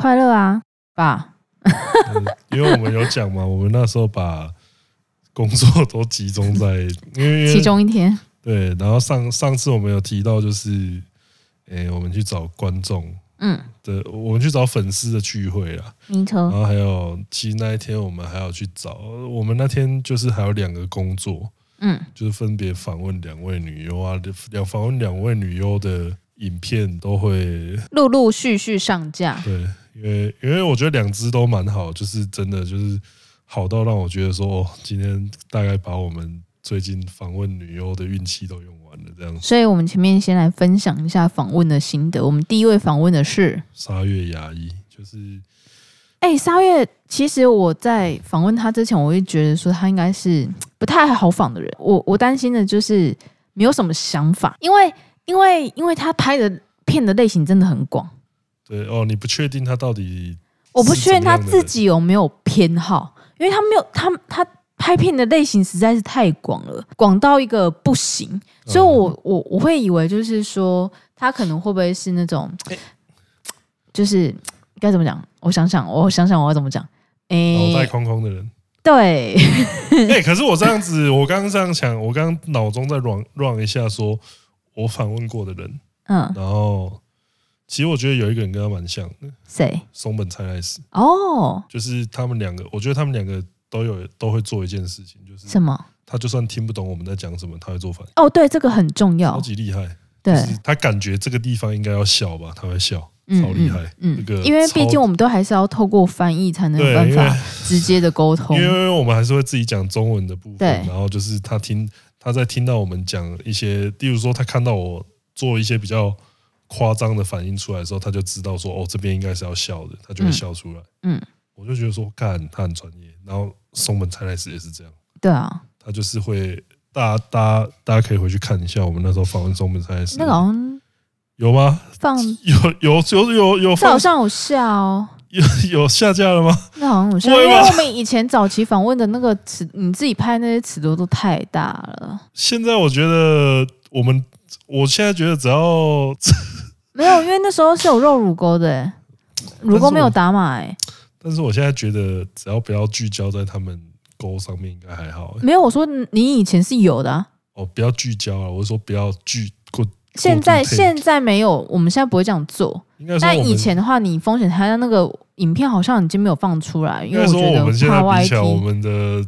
快乐啊，爸。因为我们有讲嘛，我们那时候把工作都集中在因为其中一天。对，然后上上次我们有提到，就是诶，我们去找观众，嗯，的，我们去找粉丝的聚会啦。没错。然后还有，其实那一天我们还要去找，我们那天就是还有两个工作，嗯，就是分别访问两位女优啊，两访问两位女优的影片都会陆陆续续上架。对。因为因为我觉得两只都蛮好，就是真的就是好到让我觉得说，哦，今天大概把我们最近访问女优的运气都用完了这样。所以我们前面先来分享一下访问的心得。我们第一位访问的是沙月亚衣，就是哎、欸，沙月，其实我在访问他之前，我会觉得说他应该是不太好访的人。我我担心的就是没有什么想法，因为因为因为他拍的片的类型真的很广。对哦，你不确定他到底？我不确定他自己有没有偏好，因为他没有他他拍片的类型实在是太广了，广到一个不行，所以我我我会以为就是说他可能会不会是那种，就是该怎么讲？我想想，我想想我要怎么讲？哎，脑袋空空的人。对。哎，可是我这样子，我刚刚这样想，我刚刚脑中在 run run 一下，说我访问过的人，嗯，然后。其实我觉得有一个人跟他蛮像的，谁？松本菜奈子。哦，就是他们两个，我觉得他们两个都有都会做一件事情，就是什么？他就算听不懂我们在讲什么，他会做反应。哦，对，这个很重要，超级厉害。对，就是他感觉这个地方应该要笑吧，他会笑，超厉害。嗯，这个因为毕竟我们都还是要透过翻译才能有办法直接的沟通。因为我们还是会自己讲中文的部分，对。然后就是他听他在听到我们讲一些，例如说他看到我做一些比较。夸张的反应出来的时候，他就知道说：“哦，这边应该是要笑的。”他就会笑出来。嗯，嗯我就觉得说，干他很专业。然后松本菜奈子也是这样。对啊，他就是会，大家大家大家可以回去看一下我们那时候访问松本菜奈子。那个好像有吗？放 有有有有有放，好像有下哦。有有下架了吗？那好像有下，因为我们以前早期访问的那个尺，你自己拍那些尺度都太大了。现在我觉得我们。我现在觉得只要没有，因为那时候是有肉乳沟的、欸，乳沟没有打码哎。但是我现在觉得只要不要聚焦在他们沟上面，应该还好、欸。没有，我说你以前是有的、啊。哦，不要聚焦啊！我是说不要聚过。现在现在没有，我们现在不会这样做。但以前的话，你风险台的那个影片好像已经没有放出来，因为我觉得怕歪题。我们的。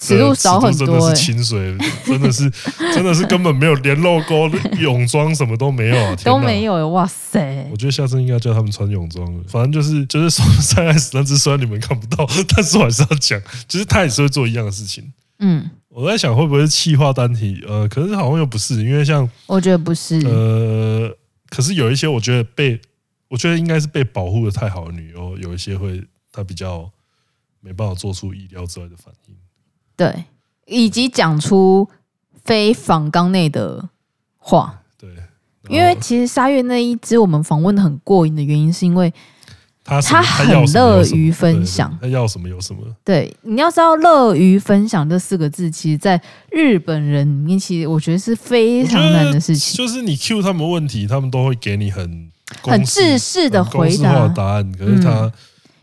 尺度少很多、欸，真的是清水，真的是，真的是根本没有连露沟、泳装什么都没有啊，都没有、欸，哇塞！我觉得下次应该叫他们穿泳装了。反正就是 就是说三 S 那只，虽然你们看不到，但是我还是要讲，就是他也是会做一样的事情。嗯，我在想会不会是气化单体？呃，可是好像又不是，因为像我觉得不是。呃，可是有一些我觉得被，我觉得应该是被保护的太好的女优，有一些会她比较没办法做出意料之外的反应。对，以及讲出非访纲内的话。对，因为其实沙月那一支我们访问的很过瘾的原因，是因为他他很乐于分享，他要什么有什么。对，你要知道“乐于分享”这四个字，其实，在日本人里面，其实我觉得是非常难的事情。就是你 Q 他们问题，他们都会给你很很制式的回答答案，可是他。嗯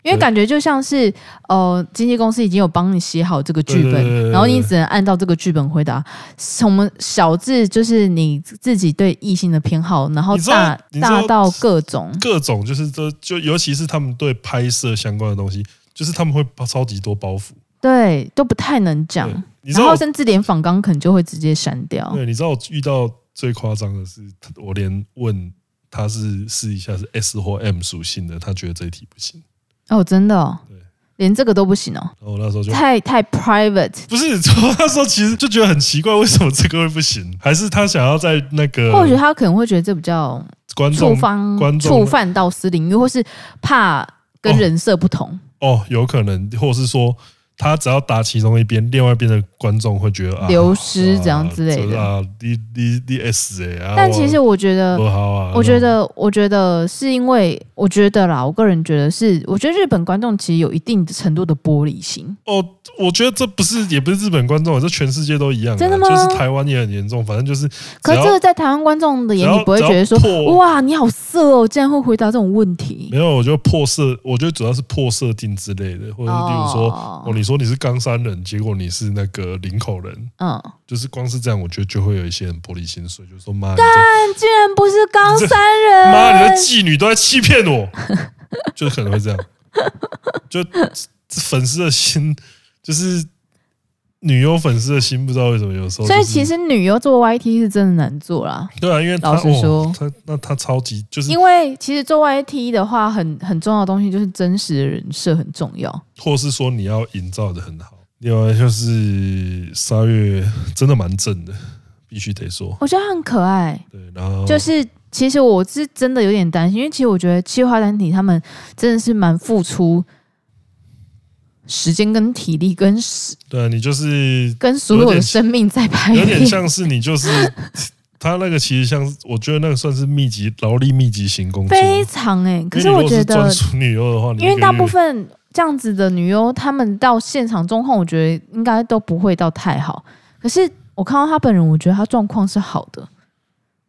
因为感觉就像是，呃，经纪公司已经有帮你写好这个剧本，然后你只能按照这个剧本回答。什么小字就是你自己对异性的偏好，然后大大到各种各种，就是这就尤其是他们对拍摄相关的东西，就是他们会包超级多包袱，对，都不太能讲。然后甚至连访纲可能就会直接删掉。对，你知道我遇到最夸张的是，我连问他是试一下是 S 或 M 属性的，他觉得这一题不行。哦，真的哦，对，连这个都不行哦。然后那时候就太太 private，不是，那时候其实就觉得很奇怪，为什么这个会不行？还是他想要在那个？或许他可能会觉得这比较观众触犯观众触犯到私领域，或是怕跟人设不同哦，哦，有可能，或是说。他只要打其中一边，另外一边的观众会觉得啊，流失这样之类的啊，你你你 S 哎啊！但其实我觉得，我觉得，我觉得是因为，我觉得啦，我个人觉得是，我觉得日本观众其实有一定程度的玻璃心。哦，我觉得这不是，也不是日本观众，这全世界都一样。真的吗？就是台湾也很严重，反正就是。可是这个在台湾观众的眼里不会觉得说，哇，你好色哦，竟然会回答这种问题。没有，我觉得破设，我觉得主要是破设定之类的，或者是例如说，哦，你说你是冈山人。结果你是那个林口人，嗯，就是光是这样，我觉得就会有一些人玻璃心碎，就说妈，但竟然不是冈山人，妈，你的妓女都在欺骗我，就可能会这样，就粉丝的心，就是女优粉丝的心，不知道为什么有时候、就是，所以其实女优做 YT 是真的难做啦，对啊，因为老实说，他那他超级就是，因为其实做 YT 的话很，很很重要的东西就是真实的人设很重要，或是说你要营造的很好。另外就是沙月真的蛮正的，必须得说。我觉得很可爱。对，然后就是其实我是真的有点担心，因为其实我觉得企划单体他们真的是蛮付出时间跟体力跟时。对啊，你就是跟所有的生命在拍，有点像是你就是 他那个，其实像我觉得那个算是密集劳力密集型工作，非常哎、欸。可是我觉得专属女优的话，因为大部分。这样子的女优，她们到现场状况，我觉得应该都不会到太好。可是我看到她本人，我觉得她状况是好的，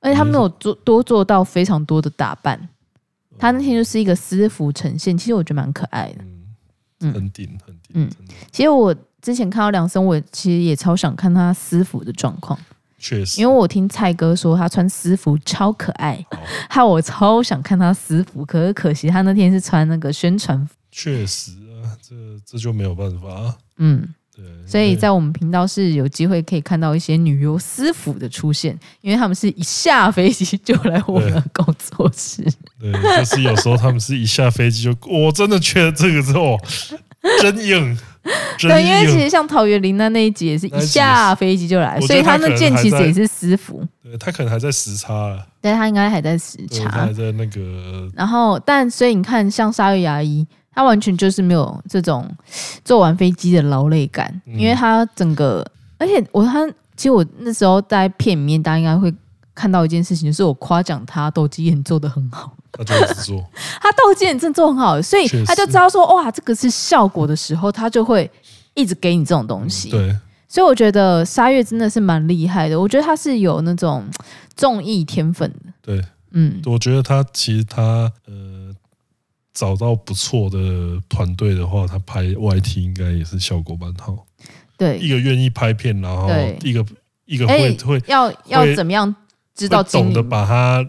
而且她没有做多做到非常多的打扮。她那天就是一个私服呈现，其实我觉得蛮可爱的。嗯，很顶很顶。嗯，其实我之前看到梁生，我其实也超想看他私服的状况。确实，因为我听蔡哥说他穿私服超可爱，害我超想看他私服。可是可惜他那天是穿那个宣传服。确实啊，这这就没有办法。嗯，对，所以在我们频道是有机会可以看到一些女优私服的出现，因为他们是一下飞机就来我们的工作室。对，就是有时候他们是一下飞机就，我真的觉得这个之后真硬。对，因为其实像桃园林那那一集也是一下飞机就来，所以他那件其实也是私服。对，他可能还在时差了。对，他应该还在时差，还在那个。然后，但所以你看，像鲨鱼牙医。他完全就是没有这种坐完飞机的劳累感，因为他整个，而且我他其实我那时候在片里面，大家应该会看到一件事情，就是我夸奖他斗鸡眼做的很好，他就一直做，他斗鸡眼真的做很好，所以他就知道说哇，这个是效果的时候，他就会一直给你这种东西。对，所以我觉得沙月真的是蛮厉害的，我觉得他是有那种综艺天分的。对，嗯，我觉得他其实他呃。找到不错的团队的话，他拍 YT 应该也是效果蛮好。对，一个愿意拍片，然后一个一个会、欸、会要要怎么样知道懂得把他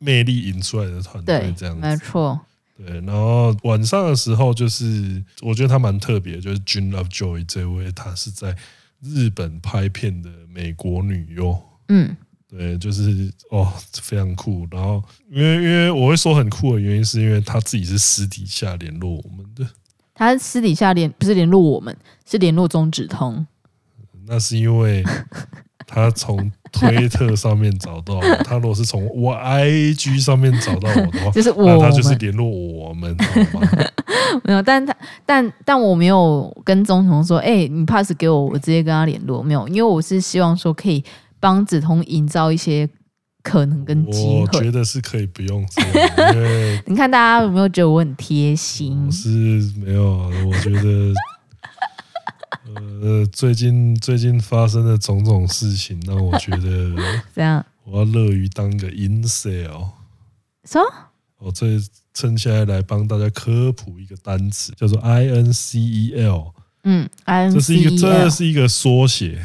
魅力引出来的团队这样子，没错。对，然后晚上的时候，就是我觉得他蛮特别，就是 June Lovejoy 这位，他是在日本拍片的美国女优。嗯。对，就是哦，非常酷。然后，因为因为我会说很酷的原因，是因为他自己是私底下联络我们的。他私底下联不是联络我们，是联络中指通。那是因为他从推特上面找到我，他如果是从我 IG 上面找到我的话，就是我，那他就是联络我们，好吗？没有，但他但但我没有跟中指通说，哎、欸，你 pass 给我，我直接跟他联络。没有，因为我是希望说可以。帮子通营造一些可能跟机会，我觉得是可以不用这样，因为 你看大家有没有觉得我很贴心？我是没有，我觉得，呃，最近最近发生的种种事情，让我觉得 这样，我要乐于当个 incel。说，我这趁现在来帮大家科普一个单词，叫做 incel。嗯，incel，这是一个，这是一个缩写。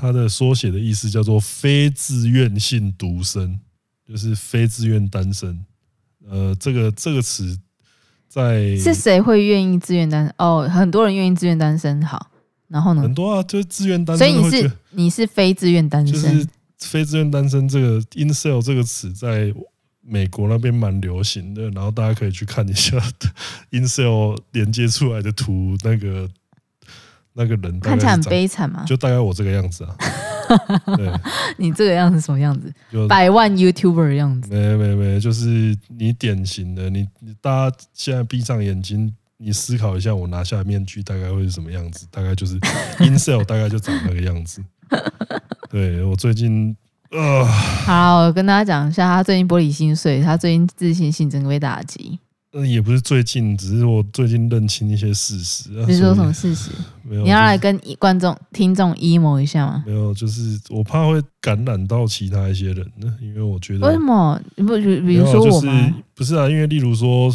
它的缩写的意思叫做非自愿性独身，就是非自愿单身。呃，这个这个词在是谁会愿意自愿单身？哦，很多人愿意自愿单身。好，然后呢？很多啊，就是自愿单身。所以你是你是非自愿单身？就是非自愿单身这个 incel 这个词在美国那边蛮流行的，然后大家可以去看一下 incel 连接出来的图，那个。那个人看起来很悲惨嘛？就大概我这个样子啊，对，你这个样子什么样子？百万 YouTuber 的样子？没没没，就是你典型的，你你大家现在闭上眼睛，你思考一下，我拿下面具大概会是什么样子？大概就是 Incel 大概就长那个样子。对，我最近。呃，好，我跟大家讲一下，他最近玻璃心碎，他最近自信心整个被打击。呃，也不是最近，只是我最近认清一些事实。啊你说什么事实？没有，你要来跟观众、听众 emo 一下吗？没有，就是我怕会感染到其他一些人呢，因为我觉得为什么？不，比如说我吗？不是啊，因为例如说，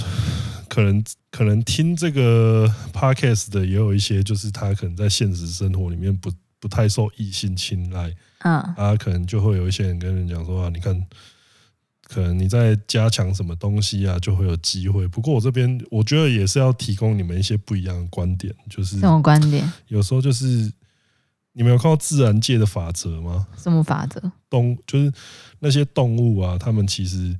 可能可能听这个 podcast 的也有一些，就是他可能在现实生活里面不不太受异性青睐。嗯，啊，可能就会有一些人跟人讲说啊，你看，可能你在加强什么东西啊，就会有机会。不过我这边我觉得也是要提供你们一些不一样的观点，就是什么观点？有时候就是你们有看到自然界的法则吗？什么法则？动就是那些动物啊，他们其实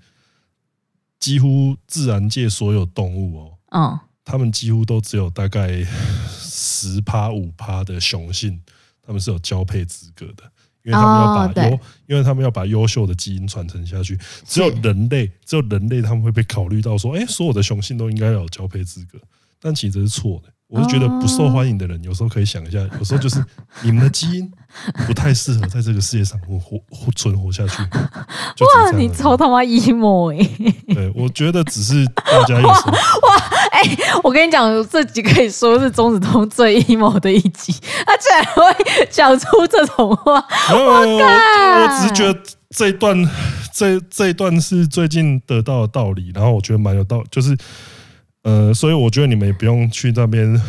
几乎自然界所有动物哦，嗯，他们几乎都只有大概十趴五趴的雄性，他们是有交配资格的。因为他们要把优，因为他们要把优秀的基因传承下去。只有人类，只有人类，他们会被考虑到说，哎，所有的雄性都应该要有交配资格。但其实这是错的。我是觉得不受欢迎的人，有时候可以想一下，有时候就是你们的基因 不太适合在这个世界上活活存活下去。哇，你超他妈 emo 哎！对，我觉得只是大家有时候 哇，哎、欸，我跟你讲，这集可以说是中子通最 emo 的一集，他竟然会讲出这种话。没有，我我只是觉得这一段，这这一段是最近得到的道理，然后我觉得蛮有道理，就是。呃，所以我觉得你们也不用去那边，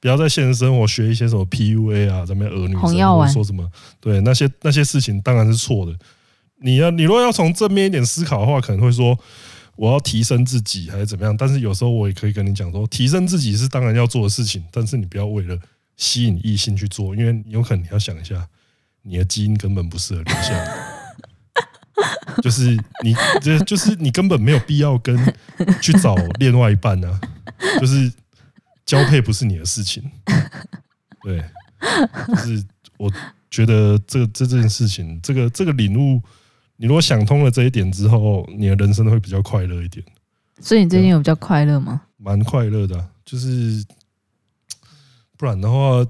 不要在现实生活学一些什么 PUA 啊，咱们儿女生或者说什么，对那些那些事情当然是错的。你要你如果要从正面一点思考的话，可能会说我要提升自己还是怎么样。但是有时候我也可以跟你讲说，提升自己是当然要做的事情，但是你不要为了吸引异性去做，因为有可能你要想一下，你的基因根本不适合留下来。就是你，这就是你根本没有必要跟去找另外一半啊！就是交配不是你的事情，对，就是我觉得这这件事情，这个这个领悟，你如果想通了这一点之后，你的人生会比较快乐一点。所以你最近有比较快乐吗？蛮快乐的啊，就是不然的话，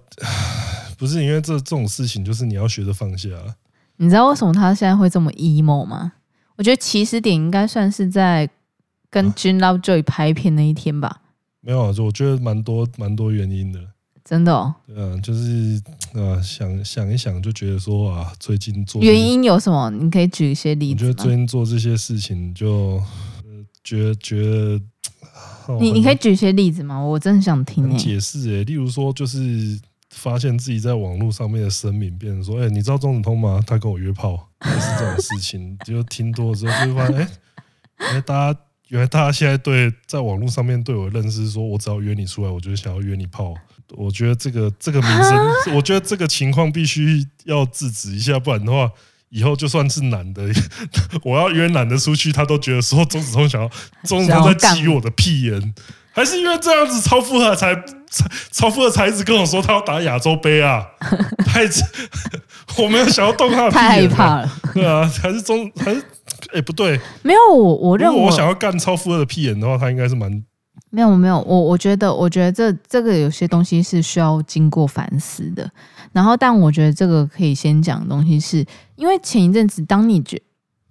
不是因为这这种事情，就是你要学着放下啊。你知道为什么他现在会这么 emo 吗？我觉得起始点应该算是在跟 Gene Lovejoy 拍片那一天吧。没有啊，我觉得蛮多蛮多原因的。真的哦。嗯啊，就是啊，想想一想就觉得说啊，最近做原因有什么？你可以举一些例子。我觉得最近做这些事情就觉得觉得，你你可以举一些例子吗？我真的想听诶。解释诶，例如说就是。发现自己在网络上面的声明变成说：“哎，你知道钟子通吗？他跟我约炮，类似这种事情。”就听多了之后，就会发现，哎，原来大家原来大家现在对在网络上面对我的认识，说我只要约你出来，我就想要约你炮。我觉得这个这个名声，我觉得这个情况必须要制止一下，不然的话，以后就算是男的，我要约男的出去，他都觉得说钟子通想要钟子通在挤我的屁眼。还是因为这样子超负荷才超超富二才一直跟我说他要打亚洲杯啊，太我没有想要动他的屁眼，太害怕了。对啊，还是中还是哎、欸、不对，没有我我认为我想要干超负荷的屁眼的话，他应该是蛮没有没有我我觉得我觉得这这个有些东西是需要经过反思的。然后但我觉得这个可以先讲的东西是因为前一阵子当你觉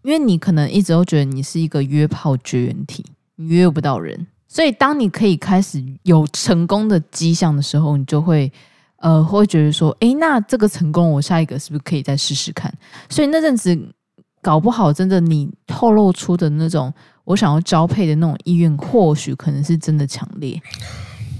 因为你可能一直都觉得你是一个约炮绝缘体，你约不到人。所以，当你可以开始有成功的迹象的时候，你就会，呃，会觉得说，诶，那这个成功，我下一个是不是可以再试试看？所以那阵子，搞不好真的你透露出的那种我想要交配的那种意愿，或许可能是真的强烈。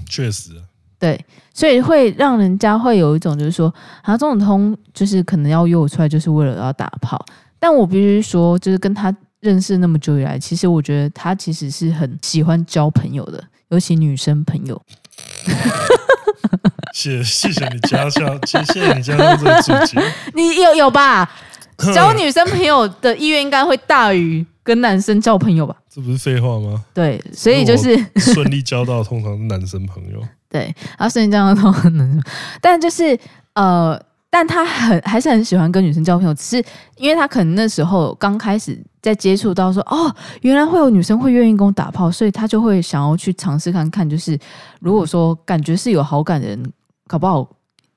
确实，对，所以会让人家会有一种就是说，啊，这种通就是可能要约我出来，就是为了要打炮。但我必须说，就是跟他。认识那么久以来，其实我觉得他其实是很喜欢交朋友的，尤其女生朋友。谢谢谢你加上，谢谢你加上这个注解。你有有吧？交女生朋友的意愿应该会大于跟男生交朋友吧？这不是废话吗？对，所以就是顺利交到通常是男生朋友。对，然后顺利交到通常男生，但就是呃。但他很还是很喜欢跟女生交朋友，只是因为他可能那时候刚开始在接触到说，哦，原来会有女生会愿意跟我打炮，所以他就会想要去尝试看看，就是如果说感觉是有好感的人，搞不好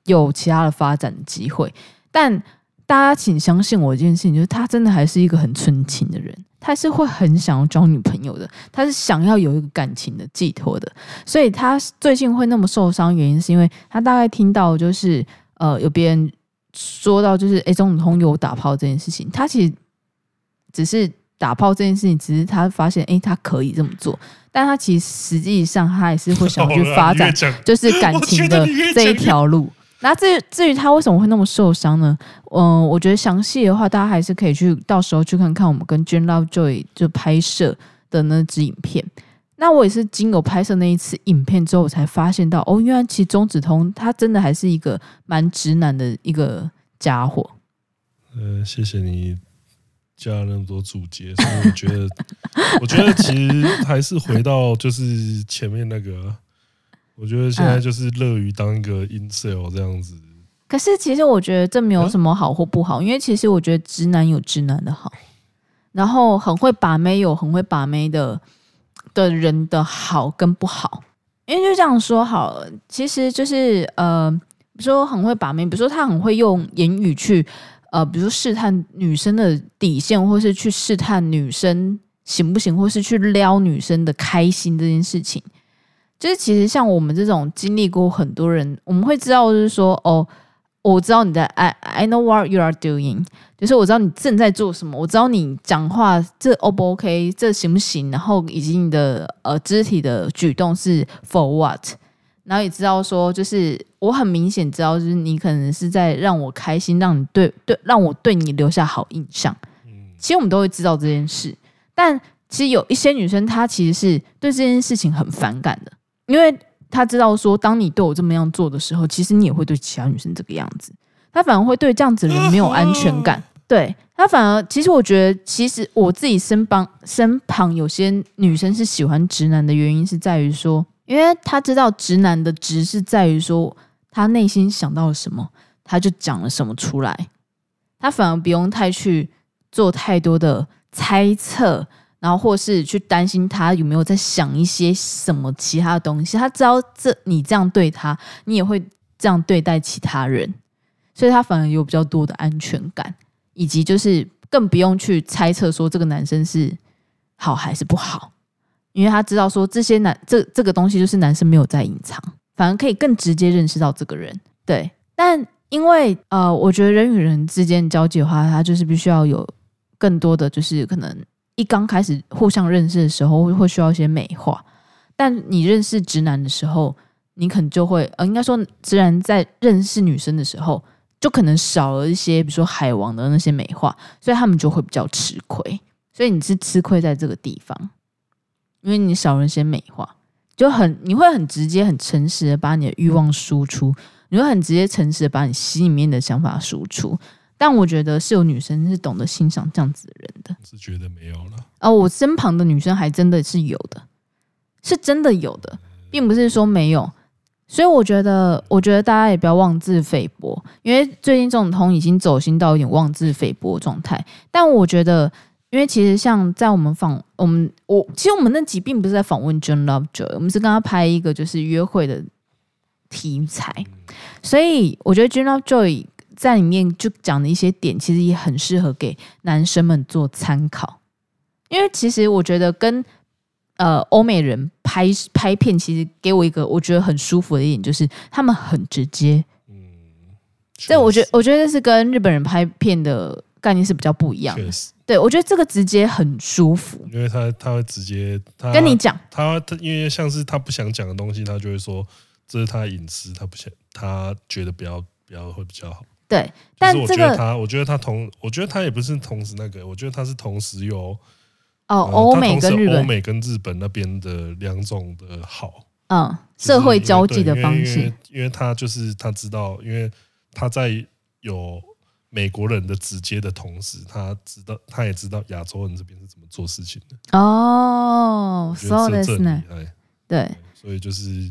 有其他的发展机会。但大家请相信我一件事情，就是他真的还是一个很纯情的人，他是会很想要交女朋友的，他是想要有一个感情的寄托的，所以他最近会那么受伤，原因是因为他大概听到就是。呃，有别人说到就是，哎，钟子通有打炮这件事情，他其实只是打炮这件事情，只是他发现，哎，他可以这么做，但他其实实际上他还是会想去 发展，就是感情的这一条路。那至于至于他为什么会那么受伤呢？嗯，我觉得详细的话，大家还是可以去到时候去看看我们跟 Jane Lovejoy 就拍摄的那支影片。那我也是经过拍摄那一次影片之后，我才发现到哦，原来其实中指通他真的还是一个蛮直男的一个家伙。呃，谢谢你加了那么多注解，所以我觉得，我觉得其实还是回到就是前面那个，我觉得现在就是乐于当一个 in sale 这样子。可是其实我觉得这没有什么好或不好，因为其实我觉得直男有直男的好，然后很会把妹有很会把妹的。的人的好跟不好，因为就这样说好了，其实就是呃，比如说很会把妹，比如说他很会用言语去呃，比如说试探女生的底线，或是去试探女生行不行，或是去撩女生的开心这件事情，就是其实像我们这种经历过很多人，我们会知道，就是说哦。我知道你在，I I know what you are doing，就是我知道你正在做什么，我知道你讲话这 O 不 OK，这行不行，然后以及你的呃肢体的举动是 for what，然后也知道说，就是我很明显知道，就是你可能是在让我开心，让你对对让我对你留下好印象。其实我们都会知道这件事，但其实有一些女生她其实是对这件事情很反感的，因为。他知道说，当你对我这么样做的时候，其实你也会对其他女生这个样子。他反而会对这样子的人没有安全感。对，他反而，其实我觉得，其实我自己身旁身旁有些女生是喜欢直男的原因是在于说，因为他知道直男的直是在于说，他内心想到了什么，他就讲了什么出来。他反而不用太去做太多的猜测。然后，或是去担心他有没有在想一些什么其他的东西，他知道这你这样对他，你也会这样对待其他人，所以他反而有比较多的安全感，以及就是更不用去猜测说这个男生是好还是不好，因为他知道说这些男这这个东西就是男生没有在隐藏，反而可以更直接认识到这个人。对，但因为呃，我觉得人与人之间交际的话，他就是必须要有更多的就是可能。一刚开始互相认识的时候，会需要一些美化。但你认识直男的时候，你可能就会呃，应该说直男在认识女生的时候，就可能少了一些，比如说海王的那些美化，所以他们就会比较吃亏。所以你是吃亏在这个地方，因为你少了一些美化，就很你会很直接、很诚实的把你的欲望输出，你会很直接、诚实的把你心里面的想法输出。但我觉得是有女生是懂得欣赏这样子的人的，是觉得没有了。哦，我身旁的女生还真的是有的，是真的有的，并不是说没有。所以我觉得，我觉得大家也不要妄自菲薄，因为最近中指通已经走心到有点妄自菲薄状态。但我觉得，因为其实像在我们访我们我，其实我们那集并不是在访问 John Lovejoy，我们是跟他拍一个就是约会的题材，所以我觉得 John Lovejoy。在里面就讲的一些点，其实也很适合给男生们做参考，因为其实我觉得跟呃欧美人拍拍片，其实给我一个我觉得很舒服的一点，就是他们很直接。嗯，这我觉得我觉得这是跟日本人拍片的概念是比较不一样的。对我觉得这个直接很舒服，因为他他会直接他跟你讲，他他因为像是他不想讲的东西，他就会说这是他隐私，他不想他觉得不要不要会比较好。对，但这个他，我觉得他同，我觉得他也不是同时那个，我觉得他是同时有哦，欧美跟日本，欧美跟日本那边的两种的好，嗯，社会交际的方式，因为，因为他就是他知道，因为他在有美国人的直接的同时，他知道，他也知道亚洲人这边是怎么做事情的。哦，说的是呢，对，所以就是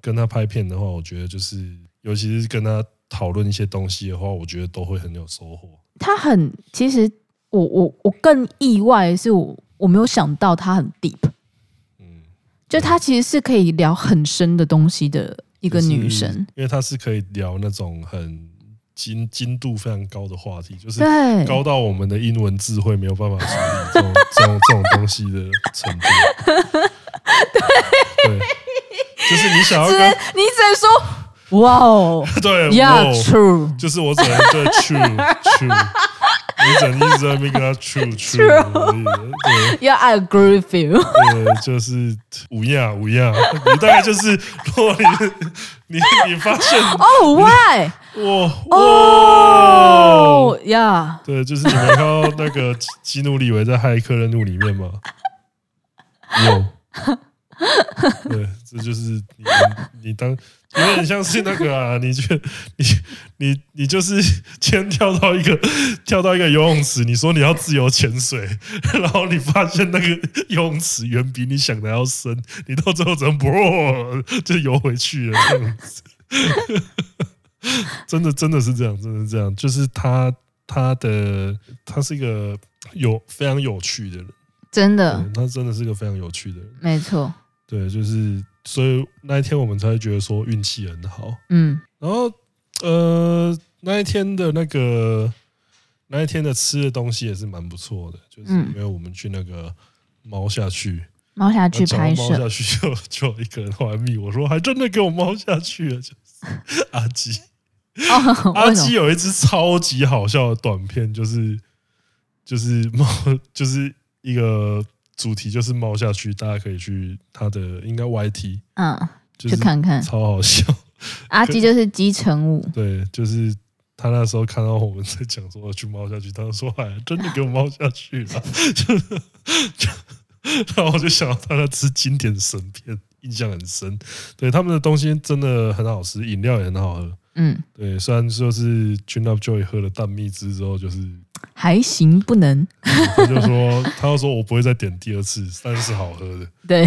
跟他拍片的话，我觉得就是，尤其是跟他。讨论一些东西的话，我觉得都会很有收获。他很，其实我我我更意外的是我我没有想到他很 deep，嗯，就他其实是可以聊很深的东西的一个女生，因为她是可以聊那种很精精度非常高的话题，就是高到我们的英文智慧没有办法处理这种 这种这种东西的程度。对，对，就是你想要跟你只能说。哇哦！对，Yeah，true，就是我只能对 true，true，你只能一直在那边跟他 true，true。Yeah，I agree with you。对，就是五样五样，你大概就是，如果你你你发现 哦，Why？哇哦，Yeah。对，就是你们看到那个基努里维在《骇客任务》里面吗？有。对，这就是你你当。有点像是那个啊，你去你你你就是先跳到一个跳到一个游泳池，你说你要自由潜水，然后你发现那个游泳池远比你想的要深，你到最后只能不就游回去了这样子？真的真的是这样，真的是这样，就是他他的他是一个有非常有趣的人，真的，他真的是个非常有趣的人，没错，对，就是。所以那一天我们才会觉得说运气很好，嗯，然后呃那一天的那个那一天的吃的东西也是蛮不错的，就是因为我们去那个猫下去，猫下去拍摄，猫下去就 就一个人玩密，我说还真的给我猫下去了，就是 阿基，哦、阿基有一支超级好笑的短片，就是就是猫就是一个。主题就是猫下去，大家可以去他的应该 YT，嗯，去看看，超好笑。阿基就是基成武，对，就是他那时候看到我们在讲说去猫下去，他说哎，真的给我猫下去了，就就，然后我就想到他那吃经典神片，印象很深。对，他们的东西真的很好吃，饮料也很好喝。嗯，对，虽然说是 Gin Up Joy 喝了淡蜜汁之后，就是。还行，不能。他就说，他就说我不会再点第二次，但是好喝的。对，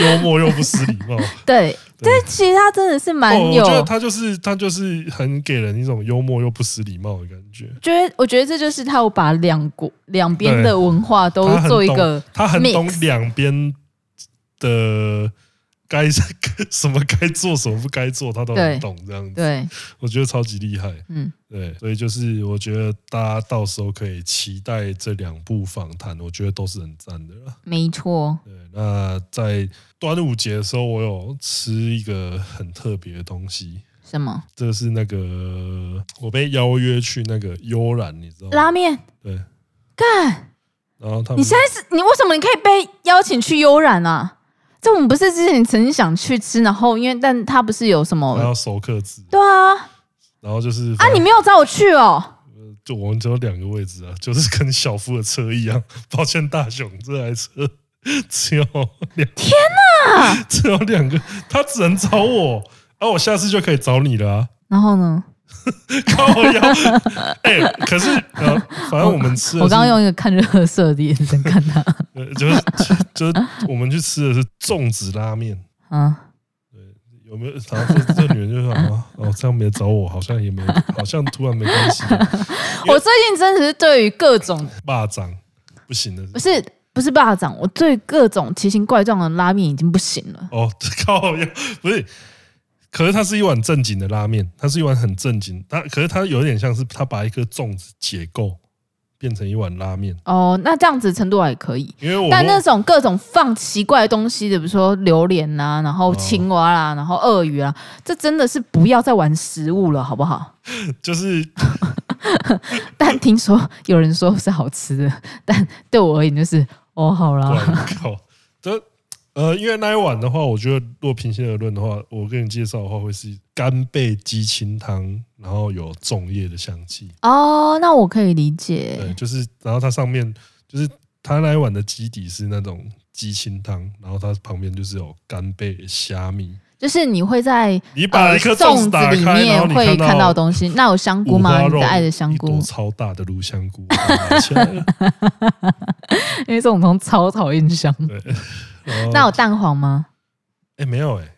幽默又不失礼貌。对，但其实他真的是蛮有，我觉得他就是他就是很给人一种幽默又不失礼貌的感觉。觉得我觉得这就是他有把两国两边的文化都做一个，他很懂两边的。该什么该做什么不该做，他都很懂这样子。对，我觉得超级厉害。嗯，对，所以就是我觉得大家到时候可以期待这两部访谈，我觉得都是很赞的啦。没错。对，那在端午节的时候，我有吃一个很特别的东西。什么？这是那个我被邀约去那个悠然，你知道吗？拉面。对。干。然后他们，你现在是你为什么你可以被邀请去悠然啊？这我们不是之前曾经想去吃，然后因为但他不是有什么，还要熟客制，对啊，然后就是啊，你没有找我去哦，就我们只有两个位置啊，就是跟小夫的车一样。抱歉，大雄，这台车只有两，天哪，只有两个，他只能找我，啊，我下次就可以找你了啊。然后呢？靠腰，哎，可是呃，反正我们吃，我刚刚用一个看热色的眼神看他，呃，就是就是我们去吃的是粽子拉面，啊，对，有没有？然后这这女人就说啊，哦，这样没找我，好像也没，好像突然没关系。我最近真的是对于各种霸掌不行了，不是不是霸掌，我对各种奇形怪状的拉面已经不行了。哦，靠腰，不是。可是它是一碗正经的拉面，它是一碗很正经。它可是它有点像是它把一颗粽子解构变成一碗拉面。哦，那这样子程度还可以。因为我但那种各种放奇怪的东西的，比如说榴莲呐，然后青蛙啦，哦、然后鳄鱼啊，这真的是不要再玩食物了，好不好？就是，但听说有人说是好吃的，但对我而言就是哦，好啦。呃，因为那一碗的话，我觉得若平心而论的话，我跟你介绍的话，会是干贝鸡清汤，然后有粽叶的香气。哦，那我可以理解。对，就是，然后它上面就是它那一碗的基底是那种鸡清汤，然后它旁边就是有干贝虾米。就是你会在你把一颗粽子里面会看到东西。那有香菇吗？你的爱的香菇，超大的卤香菇。因为这种东西超讨厌香。对。那有蛋黄吗？哎，没有哎，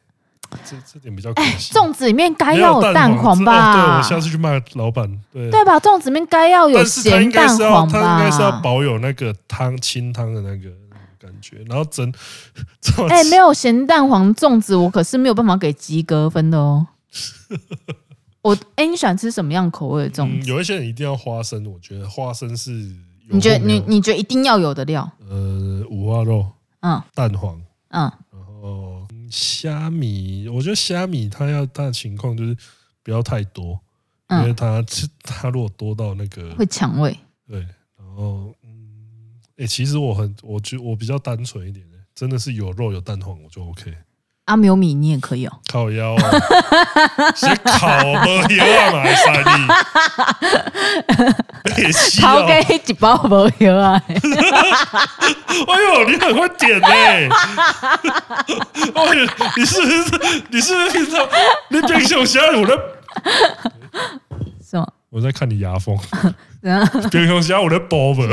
这这点比较可惜。粽子里面该要有蛋黄吧？对，我下次去骂老板。对对吧？粽子里面该要有咸蛋黄吧？它应该是要保有那个汤清汤的那个感觉，然后整。哎，没有咸蛋黄粽子，我可是没有办法给及格分的哦。我哎，你喜欢吃什么样口味的粽子？有一些人一定要花生，我觉得花生是。你觉得你你觉得一定要有的料？呃，五花肉，嗯，蛋黄，嗯，然后虾米，我觉得虾米它要它的情况就是不要太多，因为它吃它如果多到那个会抢味。对，然后嗯，哎，其实我很，我觉我比较单纯一点的，真的是有肉有蛋黄我就 OK。阿没有米你也可以哦，烤腰啊，先烤无腰啊嘛，三弟，烤给一包无腰啊，哎呦，你很会点呢，哎呦，你是不是你是不是平常你平常下午的？什么？我在看你牙缝。平常时我在包吧，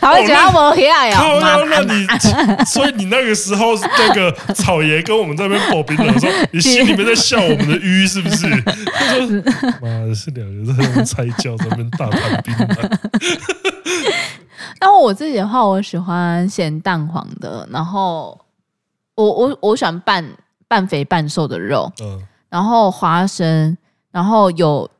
他会觉得他无起来呀。那你，所以你那个时候那个草爷跟我们在那边包冰的时候，你心里面在笑我们的鱼是不是？妈的，是两个人在那边猜叫，在那边大谈冰。然后我自己的话，我喜欢咸蛋黄的，然后我我我喜欢半半肥半瘦的肉，嗯，然后花生，然后有。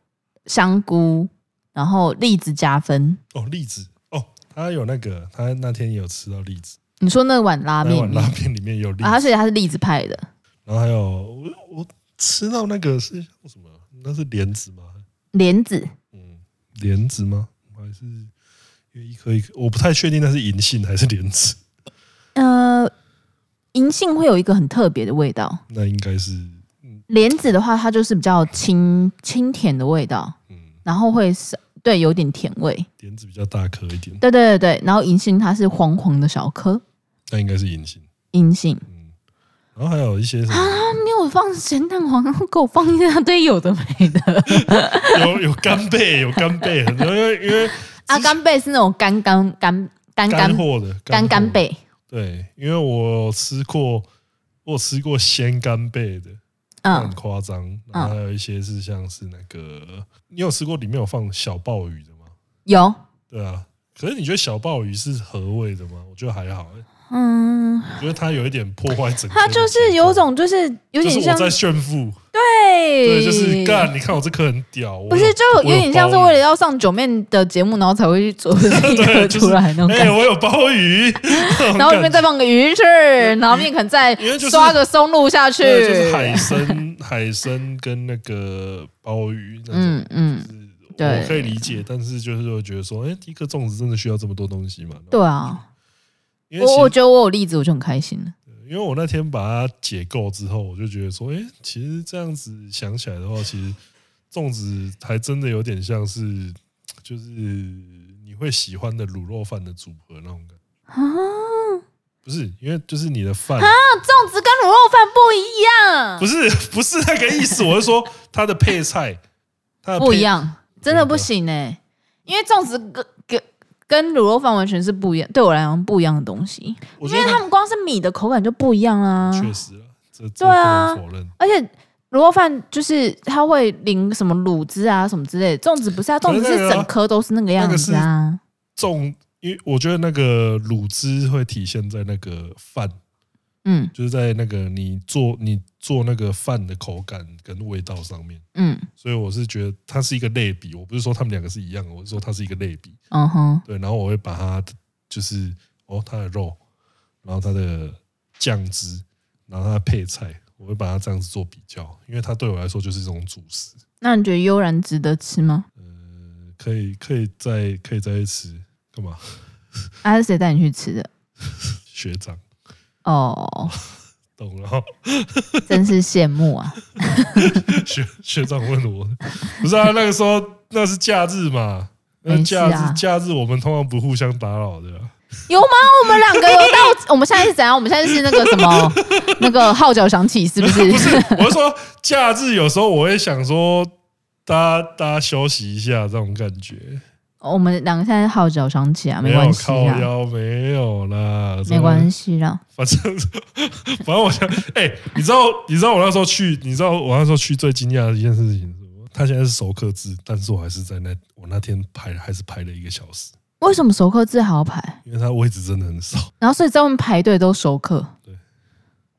香菇，然后栗子加分哦，栗子哦，他有那个，他那天也有吃到栗子。你说那碗拉面，碗拉面里面有栗子，而且它是栗子派的。然后还有我我吃到那个是什么？那是莲子吗？莲子，嗯，莲子吗？还是因为一颗一颗，我不太确定那是银杏还是莲子。呃，银杏会有一个很特别的味道，那应该是。莲子的话，它就是比较清清甜的味道。然后会是对，有点甜味。莲子比较大颗一点。对对对对，然后银杏它是黄黄的小颗。那应该是银杏。银杏。嗯。然后还有一些什么？啊，没有放咸蛋黄，然后给我放一大堆有的没的。有有干贝，有干贝，因为因为啊，干贝是那种干干干干干货的干干贝。对，因为我吃过，我吃过鲜干贝的。很夸张，然后还有一些是像是那个，你有吃过里面有放小鲍鱼的吗？有。对啊，可是你觉得小鲍鱼是合味的吗？我觉得还好，欸。嗯，我觉得它有一点破坏整个。它就是有种，就是有点像在炫富。对，对，就是干。你看我这颗很屌，不是就有点像是为了要上九面的节目，然后才会去做这个 出来那种。哎，我有鲍鱼，然后里面再放个鱼翅，然后面可能再刷个松露下去，就是海参、海参跟那个鲍鱼。嗯嗯，对，我可以理解，但是就是会觉得说，哎，一颗粽子真的需要这么多东西吗？对啊。我我觉得我有例子，我就很开心了。因为我那天把它解构之后，我就觉得说，哎，其实这样子想起来的话，其实粽子还真的有点像是，就是你会喜欢的卤肉饭的组合那种感觉。啊，不是，因为就是你的饭啊，粽子跟卤肉饭不一样。不是，不是那个意思，我是说它的配菜，它的不一样，真的不行呢、欸。因为粽子跟跟。卤肉饭完全是不一样，对我来讲不一样的东西，因为他们光是米的口感就不一样啊。确实啊，这对啊，而且卤肉饭就是它会淋什么卤汁啊什么之类的，粽子不是啊，粽子是整颗都是那个样子啊。粽，因为我觉得那个卤汁会体现在那个饭。嗯，就是在那个你做你做那个饭的口感跟味道上面，嗯，所以我是觉得它是一个类比，我不是说他们两个是一样的，我是说它是一个类比，嗯哼，对，然后我会把它就是哦，它的肉，然后它的酱汁，然后它的配菜，我会把它这样子做比较，因为它对我来说就是一种主食。那你觉得悠然值得吃吗？呃，可以，可以再可以再去吃，干嘛？啊，是谁带你去吃的？学长。哦，懂了，真是羡慕啊！学学长问我，不是啊？那个时候那是假日嘛？那假日假日我们通常不互相打扰的。有吗？我们两个有到？我们现在是怎样？我们现在是那个什么？那个号角响起是不是？不是，我是说假日有时候我会想说，大家大家休息一下这种感觉。我们两个现在号角响起啊，没关系啊，靠腰没有啦，没关系啦。反正反正我想，哎、欸，你知道你知道我那时候去，你知道我那时候去最惊讶的一件事情是什么？他现在是熟客制，但是我还是在那我那天排还是排了一个小时。为什么熟客制还要排？因为他位置真的很少，然后所以在外面排队都熟客。对，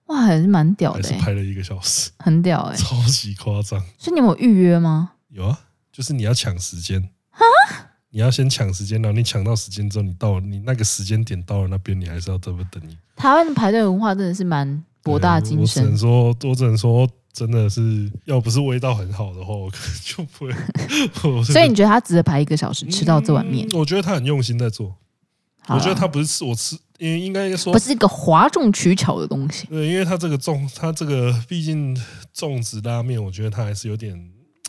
哇，还是蛮屌的、是排了一个小时，很屌哎、欸，超级夸张。所以你有预约吗？有啊，就是你要抢时间你要先抢时间，然后你抢到时间之后，你到了你那个时间点到了那边，你还是要这么等你。台湾的排队文化真的是蛮博大精深。我只能说，我只能说，真的是要不是味道很好的话，我可能就不会。所以你觉得他值得排一个小时吃到这碗面？嗯，我觉得他很用心在做。我觉得他不是吃我吃，因为应该说不是一个哗众取巧的东西。对，因为他这个粽，他这个毕竟粽子拉面，我觉得他还是有点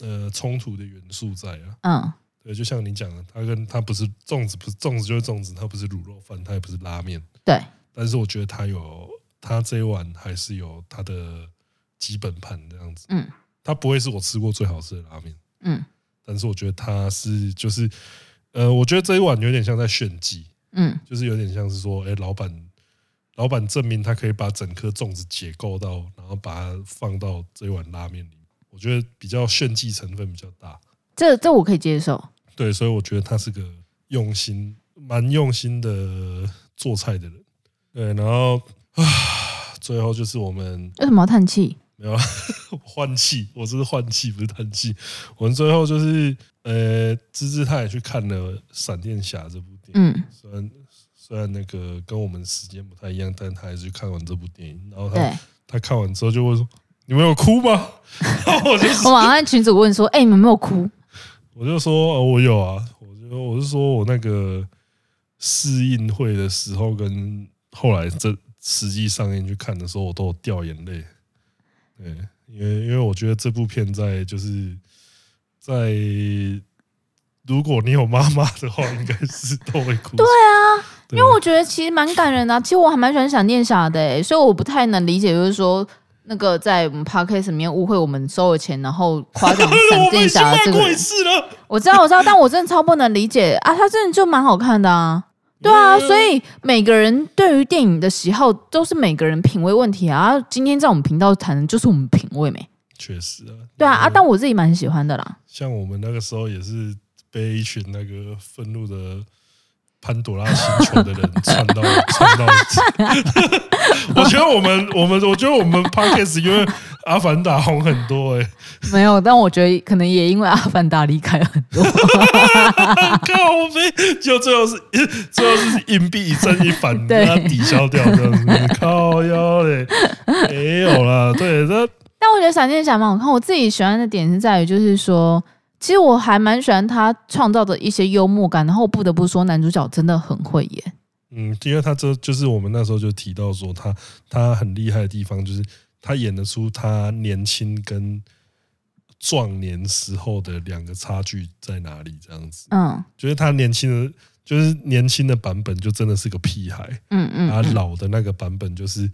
呃冲突的元素在啊。嗯。对，就像你讲的，它跟它不是粽子，不是粽子就是粽子，它不是卤肉饭，它也不是拉面。对，但是我觉得它有，它这一碗还是有它的基本盘这样子。嗯，它不会是我吃过最好吃的拉面。嗯，但是我觉得它是，就是，呃，我觉得这一碗有点像在炫技。嗯，就是有点像是说，哎，老板，老板证明他可以把整颗粽子解构到，然后把它放到这一碗拉面里。我觉得比较炫技成分比较大。这这我可以接受，对，所以我觉得他是个用心、蛮用心的做菜的人，对，然后啊，最后就是我们为什么要叹气？没有 换气，我这是换气，不是叹气。我们最后就是呃，芝芝他也去看了《闪电侠》这部电影，嗯，虽然虽然那个跟我们时间不太一样，但他还是去看完这部电影。然后他他看完之后就会说：“你们有哭吗？” 我就我马上群主问说：“哎，你们没有哭？”我就说，我有啊，我就我是说我那个试映会的时候，跟后来这实际上映去看的时候，我都有掉眼泪。对，因为因为我觉得这部片在就是在如果你有妈妈的话，应该是都会哭。对啊，因为我觉得其实蛮感人的啊。其实我还蛮喜欢闪电侠的，所以我不太能理解，就是说。那个在我们 podcast 里面误会我们收了钱，然后夸奖闪电侠的这个人，我知道我知道，但我真的超不能理解啊！他真的就蛮好看的啊，对啊，所以每个人对于电影的喜好都是每个人品味问题啊。今天在我们频道谈的就是我们品味没？确实啊，对啊啊！但我自己蛮喜欢的啦。像我们那个时候也是被一群那个愤怒的潘朵拉星球的人串到串到。我觉得我们我们我觉得我们 Podcast 因为阿凡达红很多哎、欸，没有，但我觉得可能也因为阿凡达离开了很多。靠北，就最后是最后是硬币一正一反，把它抵消掉这样子。靠腰嘞，没有啦，对，那但我觉得闪电侠蛮好看。我自己喜欢的点是在于，就是说，其实我还蛮喜欢他创造的一些幽默感。然后不得不说，男主角真的很会演。嗯，因为他这就是我们那时候就提到说他他很厉害的地方，就是他演得出他年轻跟壮年时候的两个差距在哪里，这样子。嗯，就是他年轻的，就是年轻的版本就真的是个屁孩。嗯嗯，啊，老的那个版本就是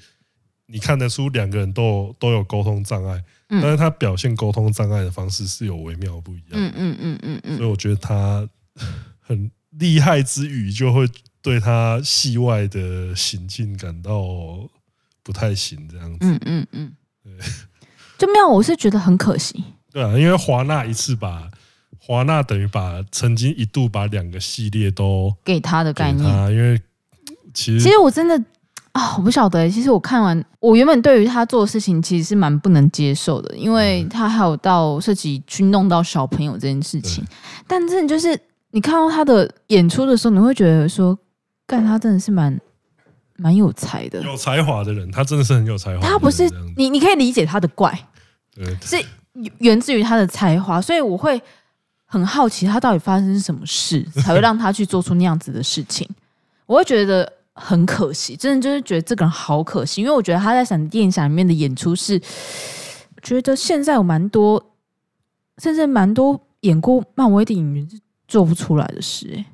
你看得出两个人都有都有沟通障碍，但是他表现沟通障碍的方式是有微妙不一样。嗯嗯嗯嗯嗯，所以我觉得他很厉害之余就会。对他戏外的行径感到不太行，这样子。嗯嗯嗯，对，就没有，我是觉得很可惜。对啊，因为华纳一次把华纳等于把曾经一度把两个系列都给他的概念。因为其实其实我真的啊，我不晓得。其实我看完，我原本对于他做的事情其实是蛮不能接受的，因为他还有到涉及去弄到小朋友这件事情。但真的就是你看到他的演出的时候，你会觉得说。干他真的是蛮蛮有才的，有才华的人，他真的是很有才华。他不是你，你可以理解他的怪，对，是源自于他的才华，所以我会很好奇他到底发生什么事，才会让他去做出那样子的事情。我会觉得很可惜，真的就是觉得这个人好可惜，因为我觉得他在闪电侠里面的演出是，觉得现在有蛮多，甚至蛮多演过漫威电影是做不出来的事，欸，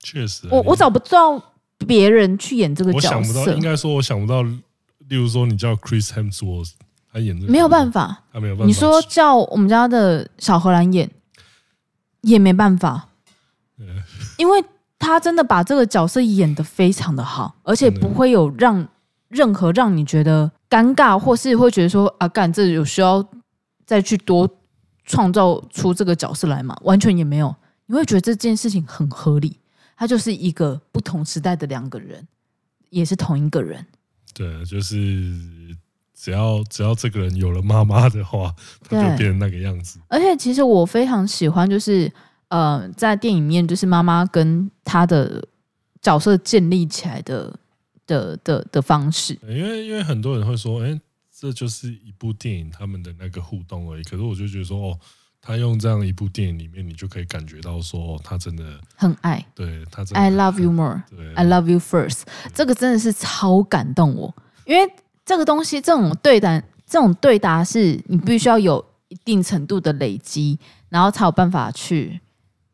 确实，我我找不到。别人去演这个角色，我想不到，应该说我想不到。例如说，你叫 Chris Hemsworth，他演这个没有办法，他没有办法。你说叫我们家的小荷兰演，也没办法。因为他真的把这个角色演得非常的好，而且不会有让任何让你觉得尴尬，或是会觉得说啊，干这有需要再去多创造出这个角色来吗？完全也没有，你会觉得这件事情很合理。他就是一个不同时代的两个人，也是同一个人。对，就是只要只要这个人有了妈妈的话，他就变成那个样子。而且其实我非常喜欢，就是呃，在电影里面，就是妈妈跟她的角色建立起来的的的的方式。因为因为很多人会说，哎，这就是一部电影他们的那个互动而已。可是我就觉得说，哦。他用这样一部电影里面，你就可以感觉到说，哦、他真的很爱，对他真的，I love you more，对，I love you first，这个真的是超感动我，因为这个东西，这种对答，这种对答是你必须要有一定程度的累积，然后才有办法去，